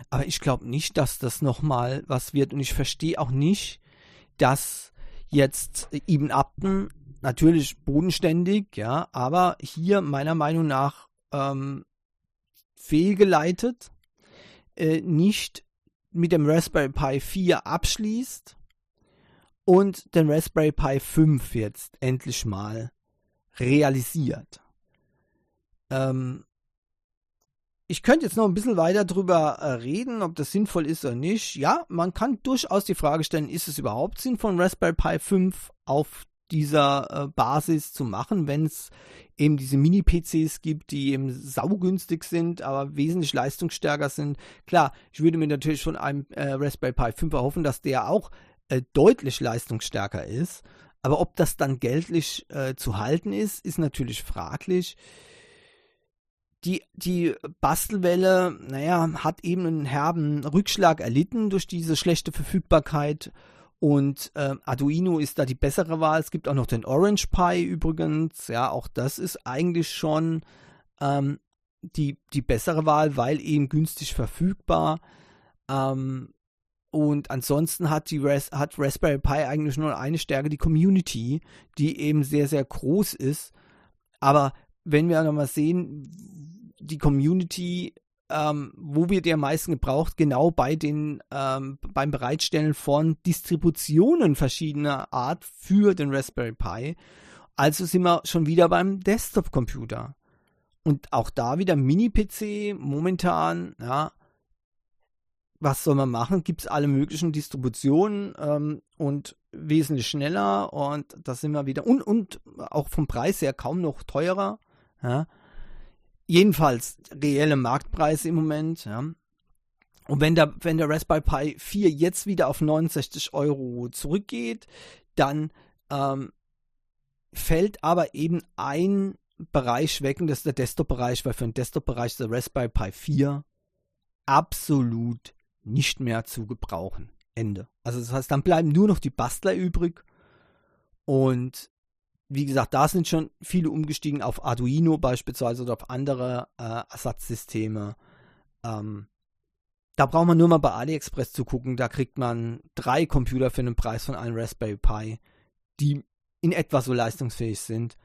Aber ich glaube nicht, dass das nochmal was wird. Und ich verstehe auch nicht, dass jetzt Ibn Abden natürlich bodenständig, ja, aber hier meiner Meinung nach ähm, fehlgeleitet, äh, nicht mit dem Raspberry Pi 4 abschließt und den Raspberry Pi 5 jetzt endlich mal realisiert. Ähm, ich könnte jetzt noch ein bisschen weiter drüber äh, reden, ob das sinnvoll ist oder nicht. Ja, man kann durchaus die Frage stellen, ist es überhaupt sinnvoll, Raspberry Pi 5 auf dieser äh, Basis zu machen, wenn es eben diese Mini-PCs gibt, die eben saugünstig sind, aber wesentlich leistungsstärker sind. Klar, ich würde mir natürlich von einem äh, Raspberry Pi 5 erhoffen, dass der auch äh, deutlich leistungsstärker ist. Aber ob das dann geltlich äh, zu halten ist, ist natürlich fraglich. Die, die Bastelwelle, naja, hat eben einen herben Rückschlag erlitten durch diese schlechte Verfügbarkeit. Und äh, Arduino ist da die bessere Wahl. Es gibt auch noch den Orange Pi übrigens. Ja, auch das ist eigentlich schon ähm, die, die bessere Wahl, weil eben günstig verfügbar. Ähm, und ansonsten hat, die Ras hat Raspberry Pi eigentlich nur eine Stärke, die Community, die eben sehr, sehr groß ist. Aber wenn wir nochmal sehen, die Community ähm, wo wird der am meisten gebraucht? Genau bei den, ähm, beim Bereitstellen von Distributionen verschiedener Art für den Raspberry Pi. Also sind wir schon wieder beim Desktop-Computer. Und auch da wieder Mini-PC momentan, ja, was soll man machen? Gibt es alle möglichen Distributionen ähm, und wesentlich schneller und da sind wir wieder und, und auch vom Preis her kaum noch teurer. Ja. Jedenfalls reelle Marktpreise im Moment. Ja. Und wenn der, wenn der Raspberry Pi 4 jetzt wieder auf 69 Euro zurückgeht, dann ähm, fällt aber eben ein Bereich weg und das ist der Desktop-Bereich, weil für den Desktop-Bereich der Raspberry Pi 4 absolut nicht mehr zu gebrauchen. Ende. Also das heißt, dann bleiben nur noch die Bastler übrig. Und wie gesagt, da sind schon viele umgestiegen auf Arduino beispielsweise oder auf andere äh, Ersatzsysteme. Ähm, da braucht man nur mal bei AliExpress zu gucken. Da kriegt man drei Computer für den Preis von einem Raspberry Pi, die in etwa so leistungsfähig sind.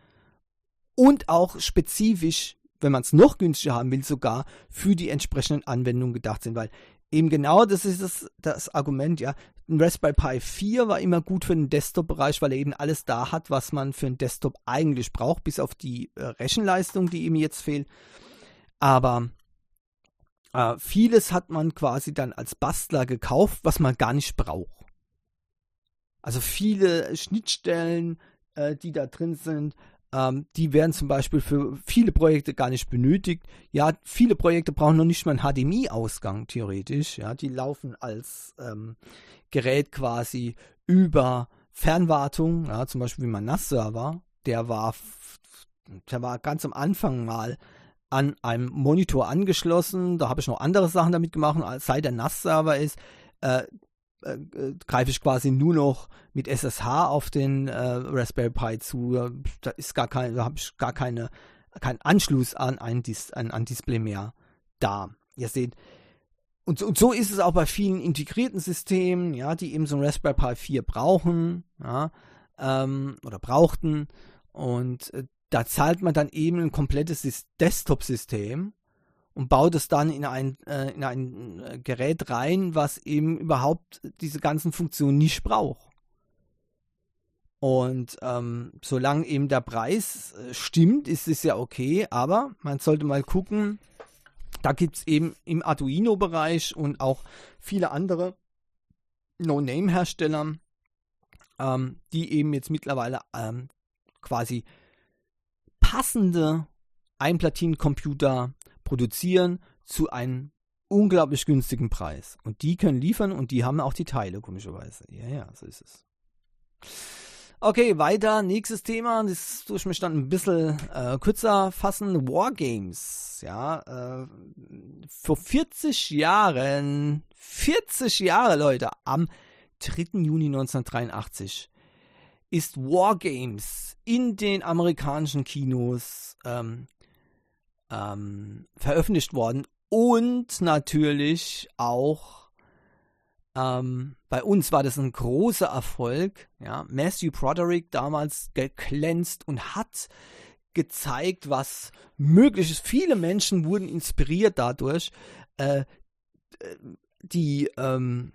Und auch spezifisch, wenn man es noch günstiger haben will, sogar für die entsprechenden Anwendungen gedacht sind. Weil eben genau das ist das, das Argument, ja. Ein Raspberry Pi 4 war immer gut für den Desktop-Bereich, weil er eben alles da hat, was man für einen Desktop eigentlich braucht, bis auf die äh, Rechenleistung, die ihm jetzt fehlt. Aber äh, vieles hat man quasi dann als Bastler gekauft, was man gar nicht braucht. Also viele Schnittstellen, äh, die da drin sind, ähm, die werden zum Beispiel für viele Projekte gar nicht benötigt. Ja, viele Projekte brauchen noch nicht mal einen HDMI-Ausgang, theoretisch. Ja, die laufen als ähm, Gerät quasi über Fernwartung, ja, zum Beispiel wie mein NAS-Server. Der war, der war ganz am Anfang mal an einem Monitor angeschlossen. Da habe ich noch andere Sachen damit gemacht. Als seit der NAS-Server ist, äh, äh, greife ich quasi nur noch mit SSH auf den äh, Raspberry Pi zu. Da ist gar kein, da habe ich gar keine, keinen Anschluss an ein, Dis, an, an Display mehr da. Ihr seht, und so, und so, ist es auch bei vielen integrierten Systemen, ja, die eben so ein Raspberry Pi 4 brauchen, ja, ähm, oder brauchten. Und äh, da zahlt man dann eben ein komplettes Desktop-System und baut es dann in ein, äh, in ein äh, Gerät rein, was eben überhaupt diese ganzen Funktionen nicht braucht. Und ähm, solange eben der Preis äh, stimmt, ist es ja okay, aber man sollte mal gucken, da gibt es eben im Arduino-Bereich und auch viele andere No-Name-Hersteller, ähm, die eben jetzt mittlerweile ähm, quasi passende Einplatinencomputer produzieren zu einem unglaublich günstigen Preis. Und die können liefern und die haben auch die Teile, komischerweise. Ja, ja, so ist es. Okay, weiter, nächstes Thema, das tue ich mich dann ein bisschen äh, kürzer fassen. Wargames, ja, äh, vor 40 Jahren, 40 Jahre, Leute, am 3. Juni 1983 ist Wargames in den amerikanischen Kinos ähm, ähm, veröffentlicht worden und natürlich auch ähm, bei uns war das ein großer Erfolg. Ja. Matthew Broderick damals geglänzt und hat gezeigt, was möglich ist. Viele Menschen wurden inspiriert dadurch. Äh, die ähm,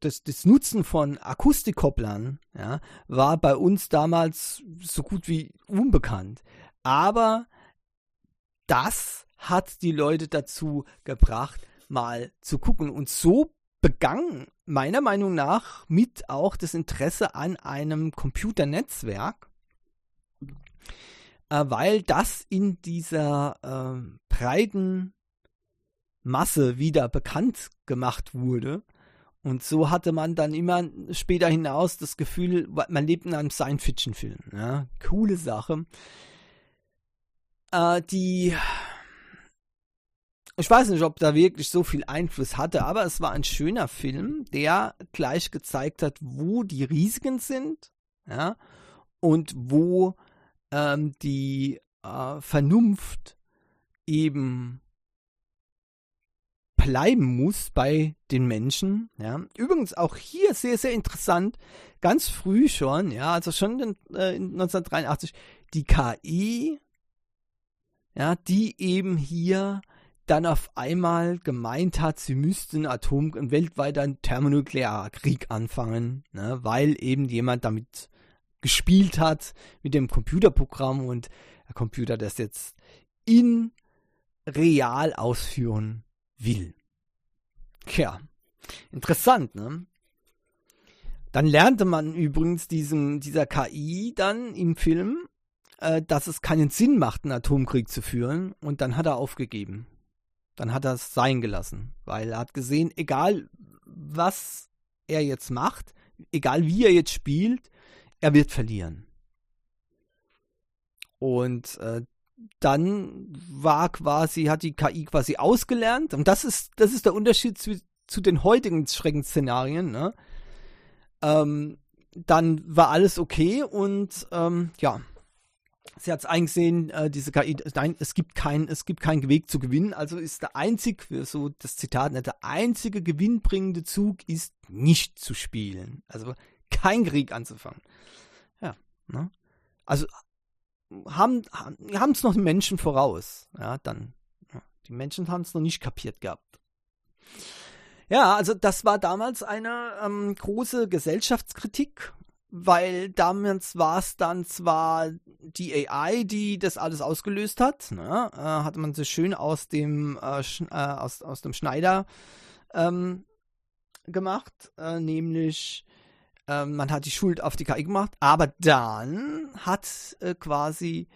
das, das, Nutzen von Akustikkopplern ja, war bei uns damals so gut wie unbekannt. Aber das hat die Leute dazu gebracht, mal zu gucken. Und so begann meiner Meinung nach mit auch das Interesse an einem Computernetzwerk, äh, weil das in dieser äh, breiten Masse wieder bekannt gemacht wurde. Und so hatte man dann immer später hinaus das Gefühl, man lebt in einem Science-Fiction-Film. Ja? Coole Sache äh, die ich weiß nicht, ob da wirklich so viel Einfluss hatte, aber es war ein schöner Film, der gleich gezeigt hat, wo die Risiken sind, ja, und wo ähm, die äh, Vernunft eben bleiben muss bei den Menschen. Ja. Übrigens auch hier sehr, sehr interessant, ganz früh schon, ja, also schon in, äh, 1983, die KI ja, die eben hier dann auf einmal gemeint hat, sie müssten Atom einen weltweiten Thermonuklearkrieg anfangen, ne, weil eben jemand damit gespielt hat mit dem Computerprogramm und der Computer das jetzt in real ausführen will. Tja, interessant, ne? Dann lernte man übrigens diesem, dieser KI dann im Film, äh, dass es keinen Sinn macht, einen Atomkrieg zu führen. Und dann hat er aufgegeben. Dann hat er es sein gelassen. Weil er hat gesehen, egal was er jetzt macht, egal wie er jetzt spielt, er wird verlieren. Und äh, dann war quasi, hat die KI quasi ausgelernt. Und das ist, das ist der Unterschied zu, zu den heutigen Schreckensszenarien. Ne? Ähm, dann war alles okay und ähm, ja, sie hat es eingesehen, äh, diese KI, nein, es gibt keinen, es Weg zu gewinnen. Also ist der einzige, so das Zitat, ne, der einzige gewinnbringende Zug ist nicht zu spielen. Also kein Krieg anzufangen. Ja, ne? Also haben haben es noch die Menschen voraus. Ja, dann ja, die Menschen haben es noch nicht kapiert gehabt. Ja, also das war damals eine ähm, große Gesellschaftskritik, weil damals war es dann zwar die AI, die das alles ausgelöst hat, ne? äh, hat man so schön aus dem äh, äh, aus, aus dem Schneider ähm, gemacht, äh, nämlich ähm, man hat die Schuld auf die KI gemacht, aber dann hat äh, quasi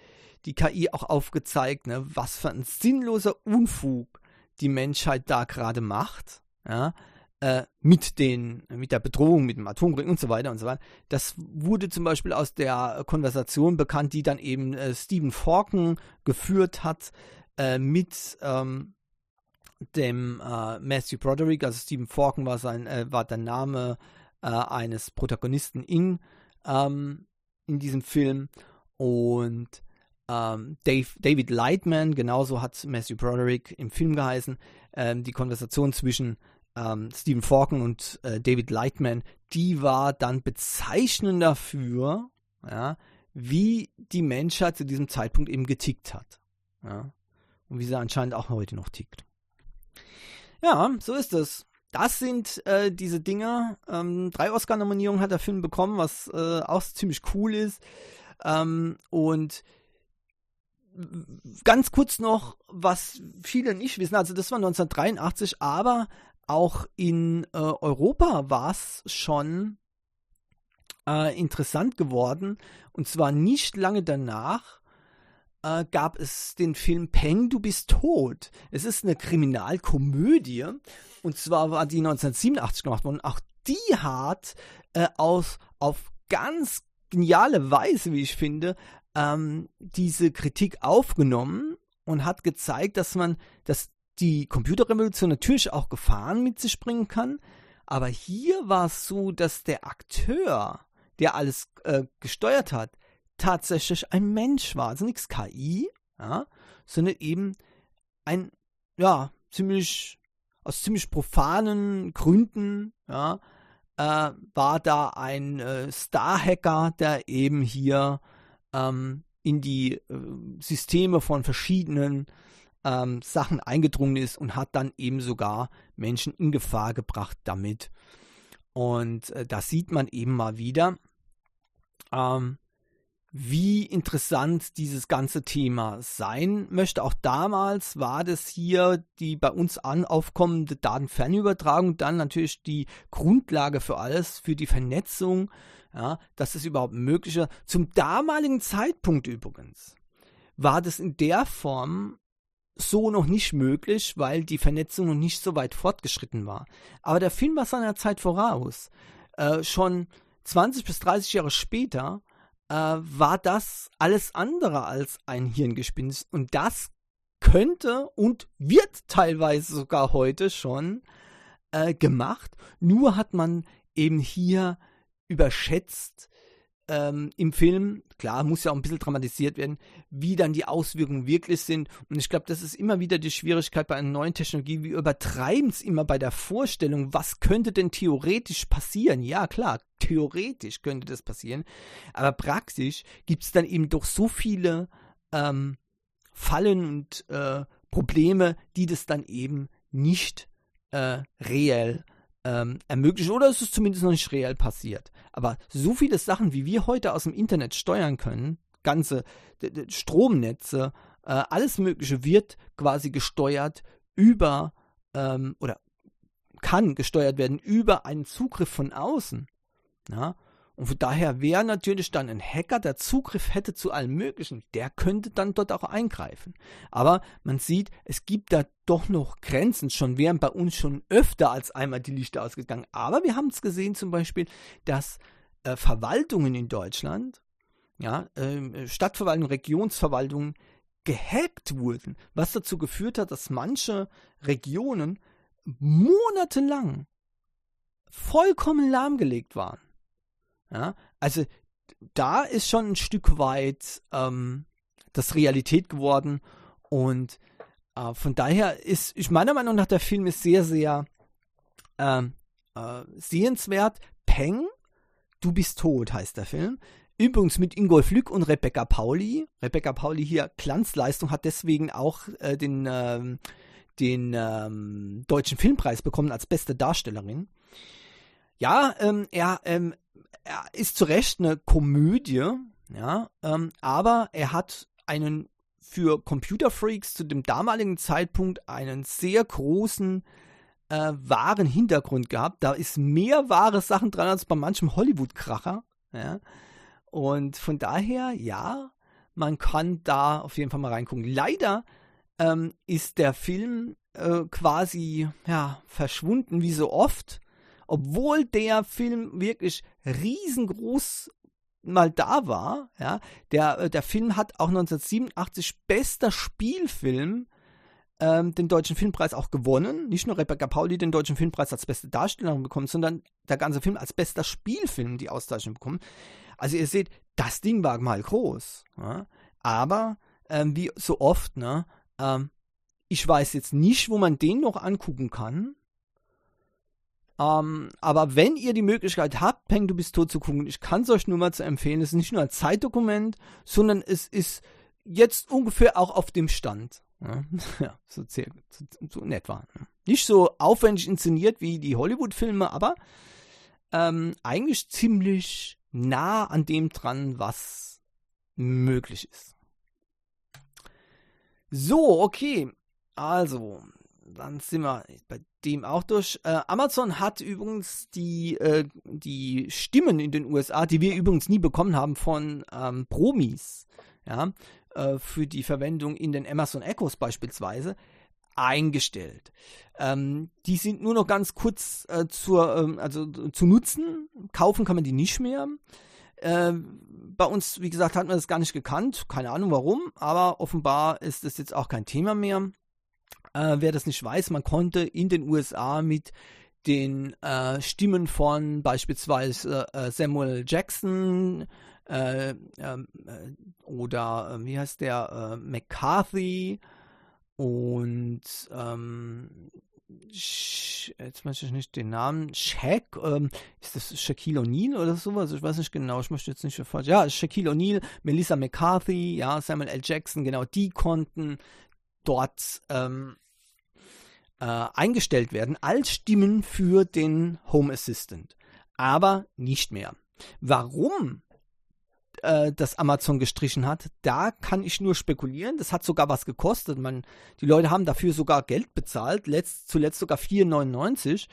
die KI auch aufgezeigt, ne, was für ein sinnloser Unfug die Menschheit da gerade macht, ja, äh, mit den, mit der Bedrohung, mit dem Atomkrieg und so weiter und so weiter. Das wurde zum Beispiel aus der Konversation bekannt, die dann eben äh, Stephen Falken geführt hat äh, mit ähm, dem äh, Matthew Broderick, also Stephen Falken war sein, äh, war der Name äh, eines Protagonisten in, ähm, in diesem Film. Und ähm, Dave, David Lightman, genauso hat Matthew Broderick im Film geheißen, ähm, die Konversation zwischen ähm, Stephen Falken und äh, David Lightman, die war dann bezeichnend dafür, ja, wie die Menschheit zu diesem Zeitpunkt eben getickt hat. Ja, und wie sie anscheinend auch heute noch tickt. Ja, so ist es das sind äh, diese Dinger. Ähm, drei Oscar-Nominierungen hat der Film bekommen, was äh, auch ziemlich cool ist. Ähm, und ganz kurz noch, was viele nicht wissen, also das war 1983, aber auch in äh, Europa war es schon äh, interessant geworden. Und zwar nicht lange danach äh, gab es den Film Peng, du bist tot. Es ist eine Kriminalkomödie und zwar war die 1987 gemacht worden. Auch die hat äh, aus, auf ganz geniale Weise, wie ich finde, ähm, diese Kritik aufgenommen und hat gezeigt, dass man, dass die Computerrevolution natürlich auch Gefahren mit sich bringen kann. Aber hier war es so, dass der Akteur, der alles äh, gesteuert hat, tatsächlich ein Mensch war. Also nichts KI, ja, sondern eben ein, ja, ziemlich, aus ziemlich profanen Gründen, ja, äh, war da ein äh, Star-Hacker, der eben hier ähm, in die äh, Systeme von verschiedenen ähm, Sachen eingedrungen ist und hat dann eben sogar Menschen in Gefahr gebracht damit. Und äh, das sieht man eben mal wieder. Ähm, wie interessant dieses ganze Thema sein möchte. Auch damals war das hier die bei uns an aufkommende Datenfernübertragung, dann natürlich die Grundlage für alles, für die Vernetzung, ja, dass es überhaupt möglich ist. Zum damaligen Zeitpunkt übrigens war das in der Form so noch nicht möglich, weil die Vernetzung noch nicht so weit fortgeschritten war. Aber der Film war seiner Zeit voraus. Äh, schon 20 bis 30 Jahre später äh, war das alles andere als ein Hirngespinst. Und das könnte und wird teilweise sogar heute schon äh, gemacht. Nur hat man eben hier überschätzt, ähm, im Film, klar, muss ja auch ein bisschen dramatisiert werden, wie dann die Auswirkungen wirklich sind. Und ich glaube, das ist immer wieder die Schwierigkeit bei einer neuen Technologie. Wir übertreiben es immer bei der Vorstellung, was könnte denn theoretisch passieren? Ja, klar, theoretisch könnte das passieren. Aber praktisch gibt es dann eben doch so viele ähm, Fallen und äh, Probleme, die das dann eben nicht äh, reell ähm, ermöglichen oder es ist zumindest noch nicht reell passiert. Aber so viele Sachen, wie wir heute aus dem Internet steuern können, ganze Stromnetze, äh, alles Mögliche wird quasi gesteuert über ähm, oder kann gesteuert werden über einen Zugriff von außen. Ja? Und von daher wäre natürlich dann ein Hacker, der Zugriff hätte zu allem Möglichen, der könnte dann dort auch eingreifen. Aber man sieht, es gibt da doch noch Grenzen. Schon wären bei uns schon öfter als einmal die Lichter ausgegangen. Aber wir haben es gesehen zum Beispiel, dass äh, Verwaltungen in Deutschland, ja, äh, Stadtverwaltungen, Regionsverwaltungen gehackt wurden, was dazu geführt hat, dass manche Regionen monatelang vollkommen lahmgelegt waren. Ja, also da ist schon ein Stück weit ähm, das Realität geworden und äh, von daher ist, ich meiner Meinung nach, der Film ist sehr, sehr ähm, äh, sehenswert. Peng, du bist tot heißt der Film. Übrigens mit Ingolf Lück und Rebecca Pauli. Rebecca Pauli hier Glanzleistung hat deswegen auch äh, den, ähm, den ähm, Deutschen Filmpreis bekommen als beste Darstellerin. Ja, ähm, er, ähm, er ist zu Recht eine Komödie, ja, ähm, aber er hat einen für Computerfreaks zu dem damaligen Zeitpunkt einen sehr großen äh, wahren Hintergrund gehabt. Da ist mehr wahre Sachen dran als bei manchem Hollywood-Kracher. Ja. Und von daher, ja, man kann da auf jeden Fall mal reingucken. Leider ähm, ist der Film äh, quasi ja, verschwunden, wie so oft obwohl der Film wirklich riesengroß mal da war, ja, der, äh, der Film hat auch 1987 bester Spielfilm ähm, den Deutschen Filmpreis auch gewonnen. Nicht nur Rebecca Pauli den Deutschen Filmpreis als beste Darstellerin bekommen, sondern der ganze Film als bester Spielfilm die Auszeichnung bekommen. Also ihr seht, das Ding war mal groß. Ja? Aber ähm, wie so oft, ne, ähm, ich weiß jetzt nicht, wo man den noch angucken kann. Ähm, aber wenn ihr die Möglichkeit habt, Peng, du bist tot zu gucken, ich kann es euch nur mal zu empfehlen. Es ist nicht nur ein Zeitdokument, sondern es ist jetzt ungefähr auch auf dem Stand. Ja, so, so, so in etwa. Nicht so aufwendig inszeniert wie die Hollywood-Filme, aber ähm, eigentlich ziemlich nah an dem dran, was möglich ist. So, okay. Also, dann sind wir bei dem auch durch. Äh, Amazon hat übrigens die, äh, die Stimmen in den USA, die wir übrigens nie bekommen haben, von ähm, Promis, ja, äh, für die Verwendung in den Amazon Echos beispielsweise, eingestellt. Ähm, die sind nur noch ganz kurz äh, zur, ähm, also, zu nutzen. Kaufen kann man die nicht mehr. Äh, bei uns, wie gesagt, hat man das gar nicht gekannt. Keine Ahnung warum, aber offenbar ist das jetzt auch kein Thema mehr. Äh, wer das nicht weiß, man konnte in den USA mit den äh, Stimmen von beispielsweise äh, Samuel Jackson äh, ähm, äh, oder äh, wie heißt der McCarthy und ähm, jetzt möchte ich nicht den Namen, Shaq, ähm, ist das Shaquille O'Neal oder sowas? Ich weiß nicht genau, ich möchte jetzt nicht falsch. Ja, Shaquille O'Neal, Melissa McCarthy, ja, Samuel L. Jackson, genau, die konnten dort ähm, äh, eingestellt werden als Stimmen für den Home Assistant. Aber nicht mehr. Warum äh, das Amazon gestrichen hat, da kann ich nur spekulieren. Das hat sogar was gekostet. Man, die Leute haben dafür sogar Geld bezahlt, letzt, zuletzt sogar 4,99.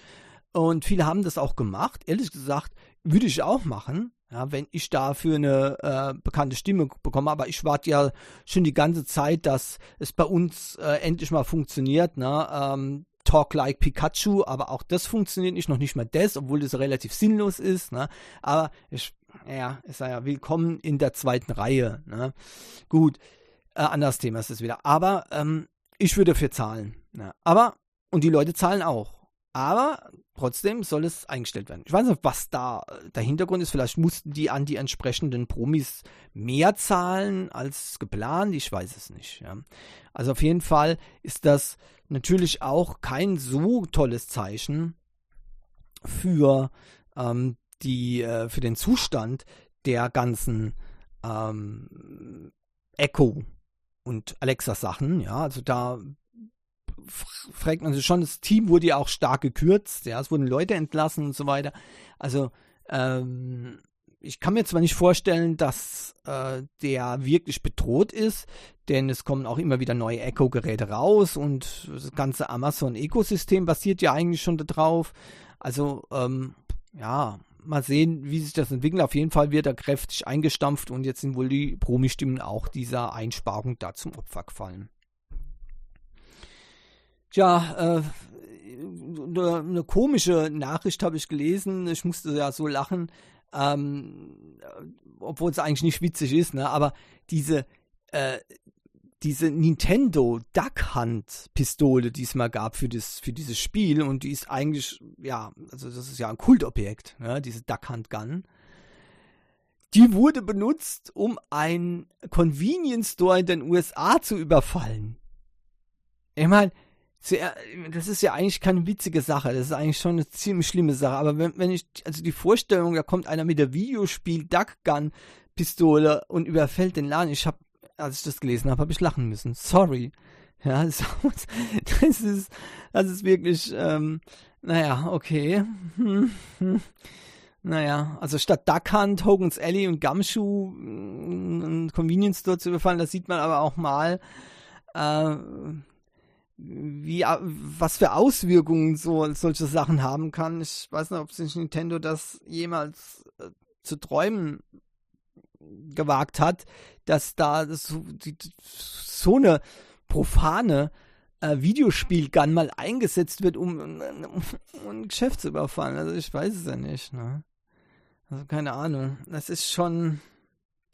Und viele haben das auch gemacht. Ehrlich gesagt, würde ich auch machen. Ja, wenn ich dafür eine äh, bekannte Stimme bekomme, aber ich warte ja schon die ganze Zeit, dass es bei uns äh, endlich mal funktioniert. Ne? Ähm, Talk like Pikachu, aber auch das funktioniert nicht, noch nicht mal das, obwohl das relativ sinnlos ist. Ne? Aber ich, ja, ich sage ja, willkommen in der zweiten Reihe. Ne? Gut, äh, anderes Thema ist es wieder. Aber ähm, ich würde dafür zahlen. Ne? Aber, und die Leute zahlen auch. Aber trotzdem soll es eingestellt werden. Ich weiß nicht, was da der Hintergrund ist. Vielleicht mussten die an die entsprechenden Promis mehr zahlen als geplant. Ich weiß es nicht. Ja. Also auf jeden Fall ist das natürlich auch kein so tolles Zeichen für ähm, die äh, für den Zustand der ganzen ähm, Echo und Alexa Sachen. Ja, also da fragt man sich schon, das Team wurde ja auch stark gekürzt, ja, es wurden Leute entlassen und so weiter. Also, ähm, ich kann mir zwar nicht vorstellen, dass äh, der wirklich bedroht ist, denn es kommen auch immer wieder neue Echo-Geräte raus und das ganze Amazon-Ökosystem basiert ja eigentlich schon darauf. Also, ähm, ja, mal sehen, wie sich das entwickelt. Auf jeden Fall wird er kräftig eingestampft und jetzt sind wohl die Promi-Stimmen auch dieser Einsparung da zum Opfer gefallen. Tja, äh, eine, komische Nachricht habe ich gelesen. Ich musste ja so lachen, ähm, obwohl es eigentlich nicht witzig ist, ne? aber diese, äh, diese Nintendo Duck Hunt Pistole, die es mal gab für, das, für dieses Spiel und die ist eigentlich, ja, also das ist ja ein Kultobjekt, ne? diese Duck Hunt Gun. Die wurde benutzt, um einen Convenience Store in den USA zu überfallen. Ich meine, das ist ja eigentlich keine witzige Sache. Das ist eigentlich schon eine ziemlich schlimme Sache. Aber wenn, wenn ich, also die Vorstellung, da kommt einer mit der Videospiel Duck Gun Pistole und überfällt den Laden. Ich habe, als ich das gelesen habe, habe ich lachen müssen. Sorry. Ja, das, das ist, das ist wirklich, ähm, naja, okay. Hm, hm. Naja, also statt Duck Hunt, Hogan's Alley und Gumshoe ein Convenience Store zu überfallen, das sieht man aber auch mal. Äh, wie, was für Auswirkungen so solche Sachen haben kann. Ich weiß nicht, ob sich Nintendo das jemals äh, zu träumen gewagt hat, dass da so, die, so eine profane äh, Videospiel-Gun mal eingesetzt wird, um, um, um, ein Geschäft zu überfallen. Also ich weiß es ja nicht. Ne? Also keine Ahnung. Das ist schon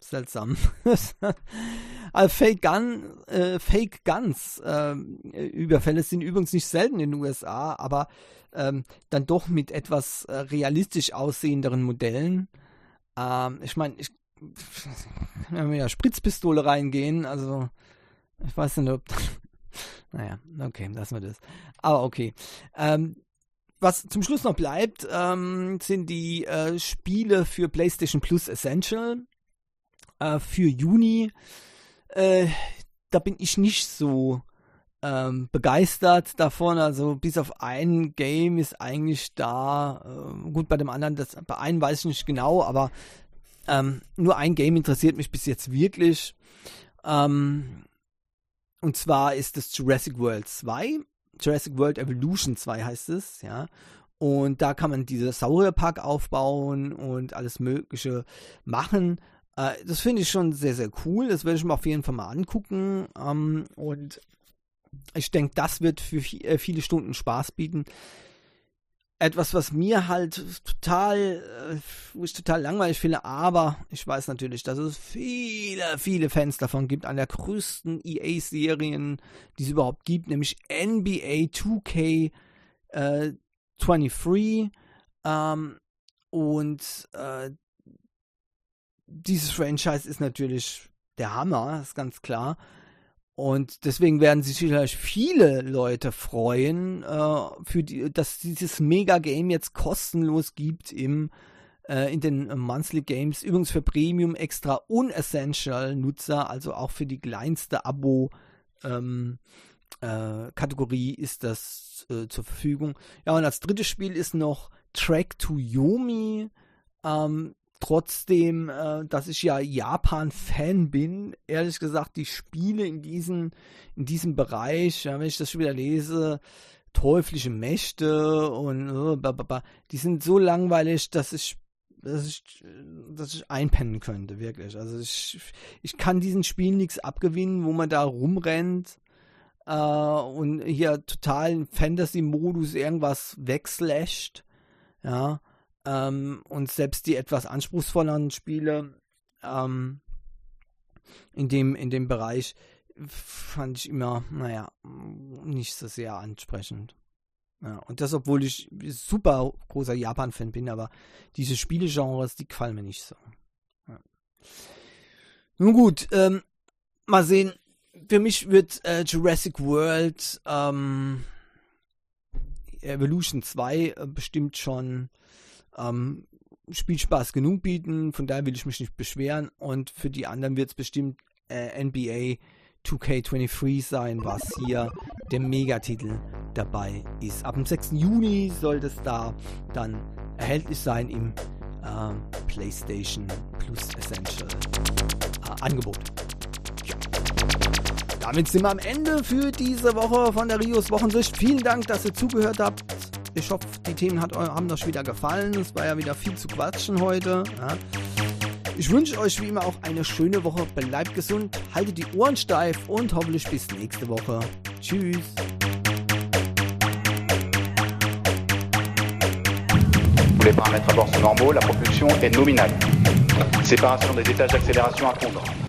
seltsam. also Fake Gun, äh, Fake Guns äh, Überfälle sind übrigens nicht selten in den USA, aber ähm, dann doch mit etwas äh, realistisch aussehenderen Modellen. Ähm, ich meine, ich wenn wir ja Spritzpistole reingehen, also ich weiß nicht, ob naja, okay, lassen wir das. Aber okay. Ähm, was zum Schluss noch bleibt, ähm, sind die äh, Spiele für PlayStation Plus Essential äh, für Juni. Äh, da bin ich nicht so ähm, begeistert davon. Also bis auf ein Game ist eigentlich da. Äh, gut, bei dem anderen, das, bei einem weiß ich nicht genau, aber ähm, nur ein Game interessiert mich bis jetzt wirklich. Ähm, und zwar ist es Jurassic World 2. Jurassic World Evolution 2 heißt es, ja. Und da kann man diese Saurierpark aufbauen und alles Mögliche machen. Äh, das finde ich schon sehr, sehr cool. Das werde ich mir auf jeden Fall mal angucken. Ähm, und ich denke, das wird für äh, viele Stunden Spaß bieten. Etwas, was mir halt total, äh, wo ich total langweilig finde, aber ich weiß natürlich, dass es viele, viele Fans davon gibt, an der größten EA-Serien, die es überhaupt gibt, nämlich NBA 2K äh, 23. Ähm, und äh, dieses Franchise ist natürlich der Hammer, ist ganz klar. Und deswegen werden sich vielleicht viele Leute freuen, äh, für die, dass dieses Mega-Game jetzt kostenlos gibt im, äh, in den Monthly Games. Übrigens für Premium extra unessential-Nutzer, also auch für die kleinste Abo. Ähm, äh, Kategorie ist das äh, zur Verfügung. Ja, und als drittes Spiel ist noch Track to Yomi. Ähm, trotzdem, äh, dass ich ja Japan-Fan bin, ehrlich gesagt, die Spiele in, diesen, in diesem Bereich, ja, wenn ich das schon wieder lese, teuflische Mächte und äh, die sind so langweilig, dass ich dass ich, dass ich einpennen könnte, wirklich. Also ich, ich kann diesen Spielen nichts abgewinnen, wo man da rumrennt äh, und hier total Fantasy-Modus irgendwas wegslasht. Ja, ähm, und selbst die etwas anspruchsvolleren Spiele ähm, in, dem, in dem Bereich fand ich immer, naja, nicht so sehr ansprechend. Ja, und das, obwohl ich super großer Japan-Fan bin, aber diese Spielegenres, die gefallen mir nicht so. Ja. Nun gut, ähm, mal sehen. Für mich wird äh, Jurassic World ähm, Evolution 2 äh, bestimmt schon ähm, Spielspaß genug bieten, von daher will ich mich nicht beschweren und für die anderen wird es bestimmt äh, NBA 2K23 sein, was hier der Megatitel dabei ist. Ab dem 6. Juni soll das da dann erhältlich sein im äh, PlayStation Plus Essential äh, Angebot. Damit sind wir am Ende für diese Woche von der Rios Wochensicht. Vielen Dank, dass ihr zugehört habt. Ich hoffe, die Themen hat, haben euch wieder gefallen. Es war ja wieder viel zu quatschen heute. Ja. Ich wünsche euch wie immer auch eine schöne Woche. Bleibt gesund, haltet die Ohren steif und hoffentlich bis nächste Woche. Tschüss. Pour les paramètres à bord sont normaux, la propulsion est nominale. Séparation des étages d'accélération à fondre.